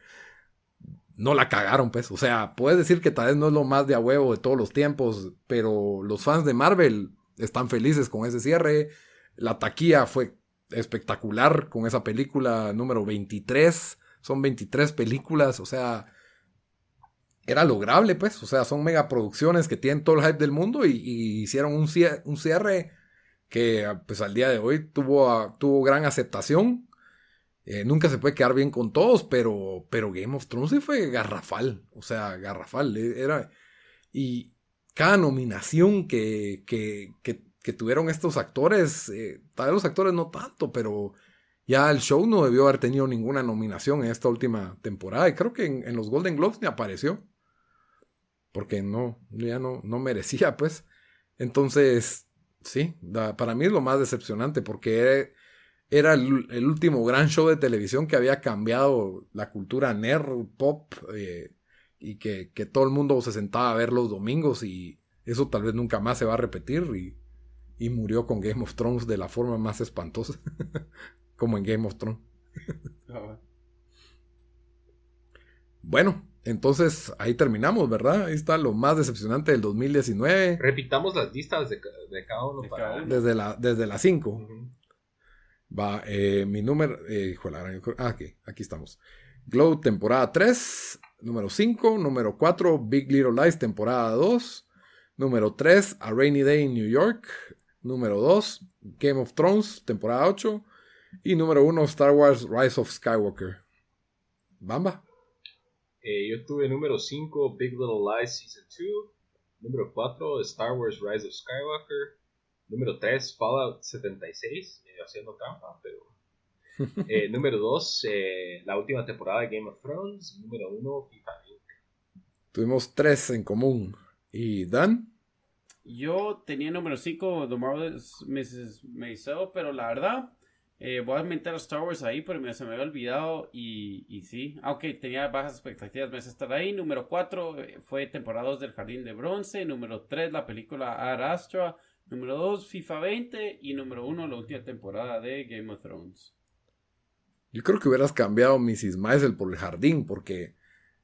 no la cagaron, pues. O sea, puedes decir que tal vez no es lo más de a huevo de todos los tiempos, pero los fans de Marvel están felices con ese cierre. La taquilla fue espectacular con esa película número 23 son 23 películas, o sea, era lograble, pues, o sea, son megaproducciones que tienen todo el hype del mundo y, hicieron un cierre, un cierre, que pues al día de hoy tuvo, tuvo gran aceptación. Eh, nunca se puede quedar bien con todos, pero, pero Game of Thrones sí fue garrafal, o sea, garrafal, e, era... Y cada nominación que, que, que, tuvieron estos actores, eh, tal vez los actores no tanto, pero ya el show no debió haber tenido ninguna nominación en esta última temporada. Y creo que en, los Golden Globes ni apareció. Porque no, ya no, no merecía, pues. Entonces, sí, para mí es lo más decepcionante porque era, el, último gran show de televisión que había cambiado la cultura nerd, pop, eh, y que, que, todo el mundo se sentaba a ver los domingos y eso tal vez nunca más se va a repetir y, y murió con Game of Thrones de la forma más espantosa. [LAUGHS] como en Game of Thrones. Bueno, entonces ahí terminamos, ¿verdad? Ahí está lo más decepcionante del 2019. Repitamos las listas de, cada uno para Desde la desde las 5. Va, eh, mi número. Eh, ah, aquí, aquí estamos. Glow, temporada 3. Número 5. Número 4, Big Little Lies, temporada 2. Número 3, A Rainy Day in New York. Número 2, Game of Thrones, temporada 8. Y número uno, Star Wars Rise of Skywalker. Bamba. Eh, yo tuve número 5, Big Little Lies Season 2. Número 4, Star Wars Rise of Skywalker. Número 3, Fallout 76. Eh, haciendo trampa, pero. Eh, [LAUGHS] número 2, la última temporada de Game of Thrones. número 1, FIFA 20. Tuvimos tres en común. ¿Y Dan? Yo tenía número 5, The Marvelous Mrs. Maisel, pero la verdad eh, voy a meter a Star Wars ahí, pero me, se me había olvidado y, y sí, aunque tenía bajas expectativas, me hace estar ahí. Número 4 eh, fue temporada 2 del Jardín de Bronce. Número 3 la película Ad Astra. Número 2 FIFA 20 y número 1 la última temporada de Game of Thrones. Yo creo que hubieras cambiado Mrs. Maisel por el Jardín porque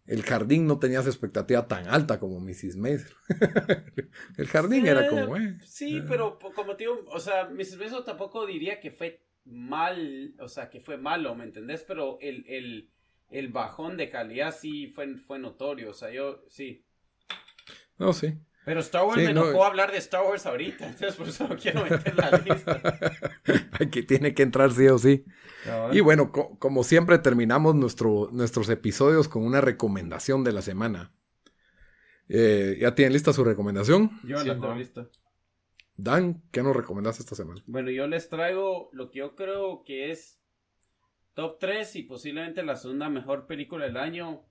el Jardín no tenía esa expectativa tan alta como Mrs. Maisel. [LAUGHS] el Jardín era como... Eh, sí, pero como te digo, o sea, Mrs. Maisel tampoco diría que fue mal, o sea, que fue malo, ¿me entendés? Pero el, el, bajón de calidad sí fue, fue notorio, o sea, yo sí. No, sí. Pero Star Wars me enojó hablar de Star Wars ahorita, entonces por eso no quiero meter la [LAUGHS] lista. que tiene que entrar sí o sí. Y bueno, como siempre terminamos nuestro, nuestros episodios con una recomendación de la semana. Eh, ¿Ya tienen lista su recomendación? Yo la tengo lista. Dan, ¿qué nos recomendaste esta semana? Bueno, yo les traigo lo que yo creo que es top 3 y posiblemente la segunda mejor película del año.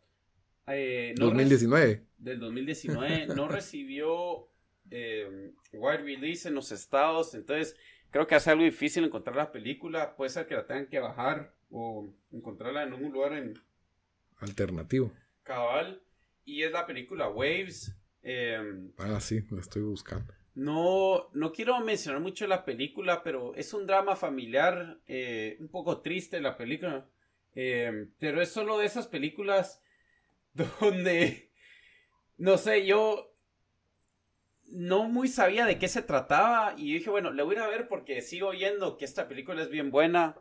Eh, 2019. Del 2019. no [LAUGHS] recibió eh, wide release en los estados. Entonces, creo que hace algo difícil encontrar la película. Puede ser que la tengan que bajar o encontrarla en un lugar en... alternativo. Cabal. Y es la película Waves. Eh, ah, sí, la estoy buscando. No, no quiero mencionar mucho la película, pero es un drama familiar, eh, un poco triste la película, eh, pero es solo de esas películas donde, no sé, yo no muy sabía de qué se trataba y dije, bueno, le voy a ver porque sigo oyendo que esta película es bien buena.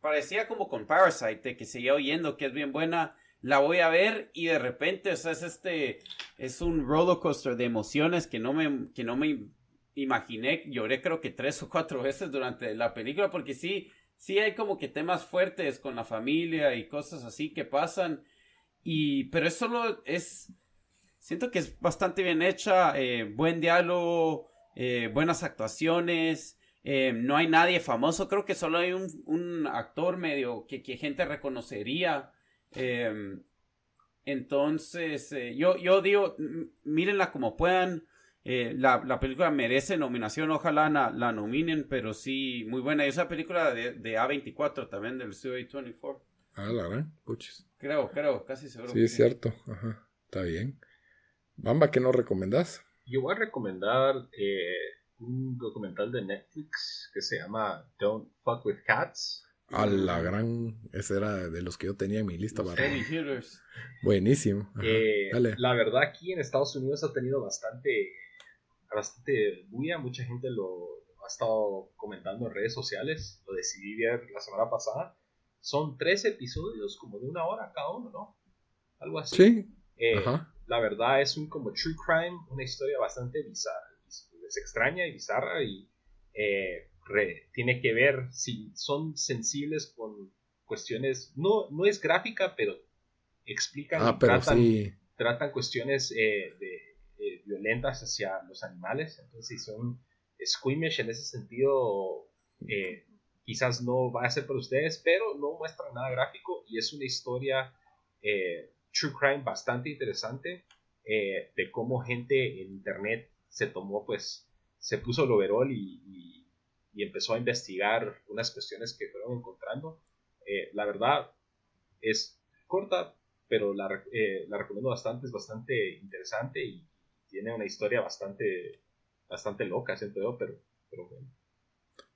Parecía como con Parasite, que seguía oyendo que es bien buena. La voy a ver y de repente, o sea, es este, es un roller coaster de emociones que no me, que no me imaginé, lloré creo que tres o cuatro veces durante la película, porque sí, sí hay como que temas fuertes con la familia y cosas así que pasan. Y, pero es solo, es, siento que es bastante bien hecha, eh, buen diálogo, eh, buenas actuaciones, eh, no hay nadie famoso, creo que solo hay un, un actor medio que, que gente reconocería. entonces, yo, yo digo, mírenla como puedan. Eh, la, película merece nominación, ojalá la, nominen, pero sí, muy buena. Y esa película de, A24 también, del CA24. Ah, la verdad, puches. Creo, creo, casi seguro. Sí, es cierto, ajá, está bien. Bamba, ¿qué nos recomendás? Yo voy a recomendar eh, un documental de Netflix que se llama Don't Fuck with Cats. A la gran, ese era de los que yo tenía en mi lista. Para... Buenísimo. Eh, la verdad aquí en Estados Unidos ha tenido bastante bastante bulla, mucha gente lo ha estado comentando en redes sociales, lo decidí ver la semana pasada. Son tres episodios como de una hora cada uno, ¿no? Algo así. Sí. Eh, la verdad es un como true crime, una historia bastante bizarra, es extraña y bizarra y eh, tiene que ver si son sensibles con cuestiones, no, no es gráfica, pero explican ah, tratan, cuestiones eh, de, violentas hacia los animales, entonces si son squeamish en ese sentido, quizás no va a ser para ustedes, pero no muestra nada gráfico y es una historia eh, true crime bastante interesante eh, de cómo gente en internet se tomó, pues, se puso el overall y, empezó a investigar unas cuestiones que fueron encontrando. Eh, la verdad es corta, pero la, la, recomiendo bastante, es bastante interesante y tiene una historia bastante, bastante loca, siento yo, pero, pero bueno.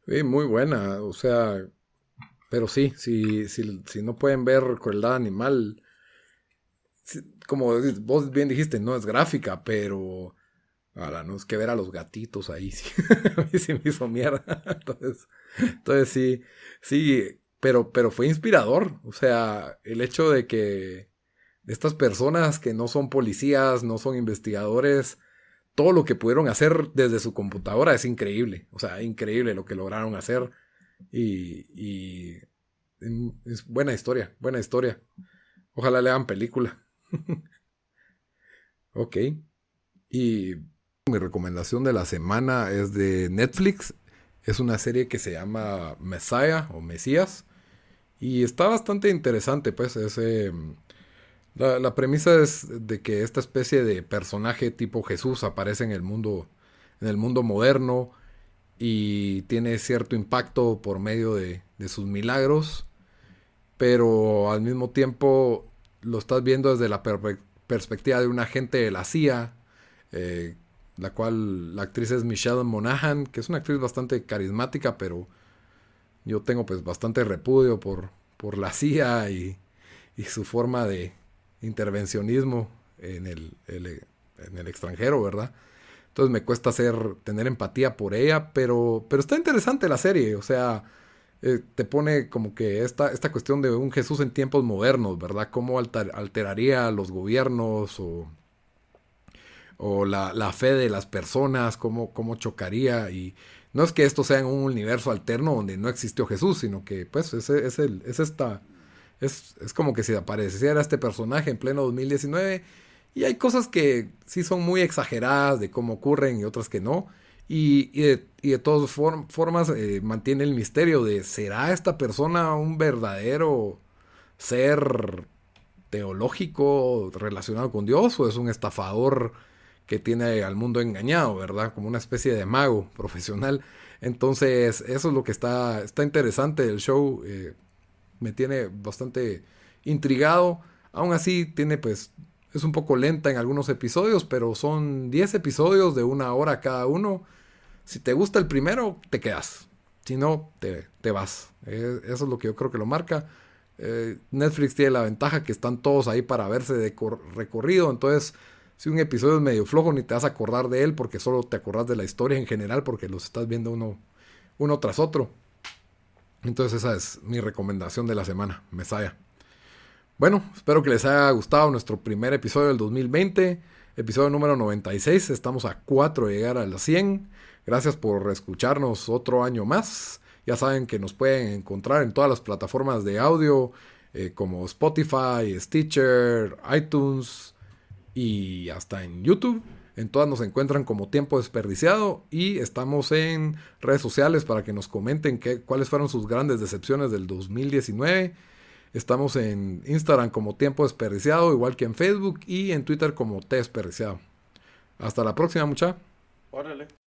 Sí, muy buena, o sea, pero sí, si, si, si no pueden ver crueldad animal, como vos bien dijiste, no es gráfica, pero ahora no es que ver a los gatitos ahí, [LAUGHS] sí, a mí sí me hizo mierda. [LAUGHS] Entonces, entonces sí, sí, pero, pero fue inspirador, o sea, el hecho de que estas personas que no son policías, no son investigadores, todo lo que pudieron hacer desde su computadora es increíble. O sea, increíble lo que lograron hacer. Y, es buena historia, buena historia. Ojalá le hagan película. [LAUGHS] ok. Y mi recomendación de la semana es de Netflix. Es una serie que se llama Messiah o Mesías. Y está bastante interesante, pues. Es, la, premisa es de que esta especie de personaje tipo Jesús aparece en el mundo, en el mundo moderno y tiene cierto impacto por medio de, sus milagros, pero al mismo tiempo lo estás viendo desde la perspectiva de un agente de la CIA, eh, la cual la actriz es Michelle Monaghan, que es una actriz bastante carismática, pero yo tengo pues bastante repudio por, por la CIA y su forma de, intervencionismo en el, en el extranjero, ¿verdad? Entonces me cuesta hacer, tener empatía por ella, pero, pero está interesante la serie, o sea, eh, te pone como que esta, esta cuestión de un Jesús en tiempos modernos, ¿verdad? Cómo alteraría los gobiernos o, o la, la, fe de las personas, cómo, cómo chocaría y no es que esto sea en un universo alterno donde no existió Jesús, sino que pues es, es, el, es esta es, como que si apareciera este personaje en pleno 2019. Y hay cosas que sí son muy exageradas de cómo ocurren y otras que no. Y, de, todas formas eh, mantiene el misterio de ¿será esta persona un verdadero ser teológico relacionado con Dios o es un estafador que tiene al mundo engañado, ¿verdad? Como una especie de mago profesional. Entonces, eso es lo que está, está interesante del show. Eh, me tiene bastante intrigado. Aún así, tiene pues. Es un poco lenta en algunos episodios, pero son 10 episodios de una hora cada uno. Si te gusta el primero, te quedas. Si no, te, te vas. Eh, eso es lo que yo creo que lo marca. Eh, Netflix tiene la ventaja que están todos ahí para verse de recorrido. Entonces, si un episodio es medio flojo, ni te vas a acordar de él porque solo te acordás de la historia en general porque los estás viendo uno, uno tras otro. Entonces esa es mi recomendación de la semana, Mesaya. Bueno, espero que les haya gustado nuestro primer episodio del 2020, episodio número 96. Estamos a 4 de llegar a las 100. Gracias por escucharnos otro año más. Ya saben que nos pueden encontrar en todas las plataformas de audio eh, como Spotify, Stitcher, iTunes y hasta en YouTube. En todas nos encuentran como tiempo desperdiciado y estamos en redes sociales para que nos comenten qué, cuáles fueron sus grandes decepciones del 2019. Estamos en Instagram como tiempo desperdiciado, igual que en Facebook y en Twitter como T desperdiciado. Hasta la próxima, mucha. Órale.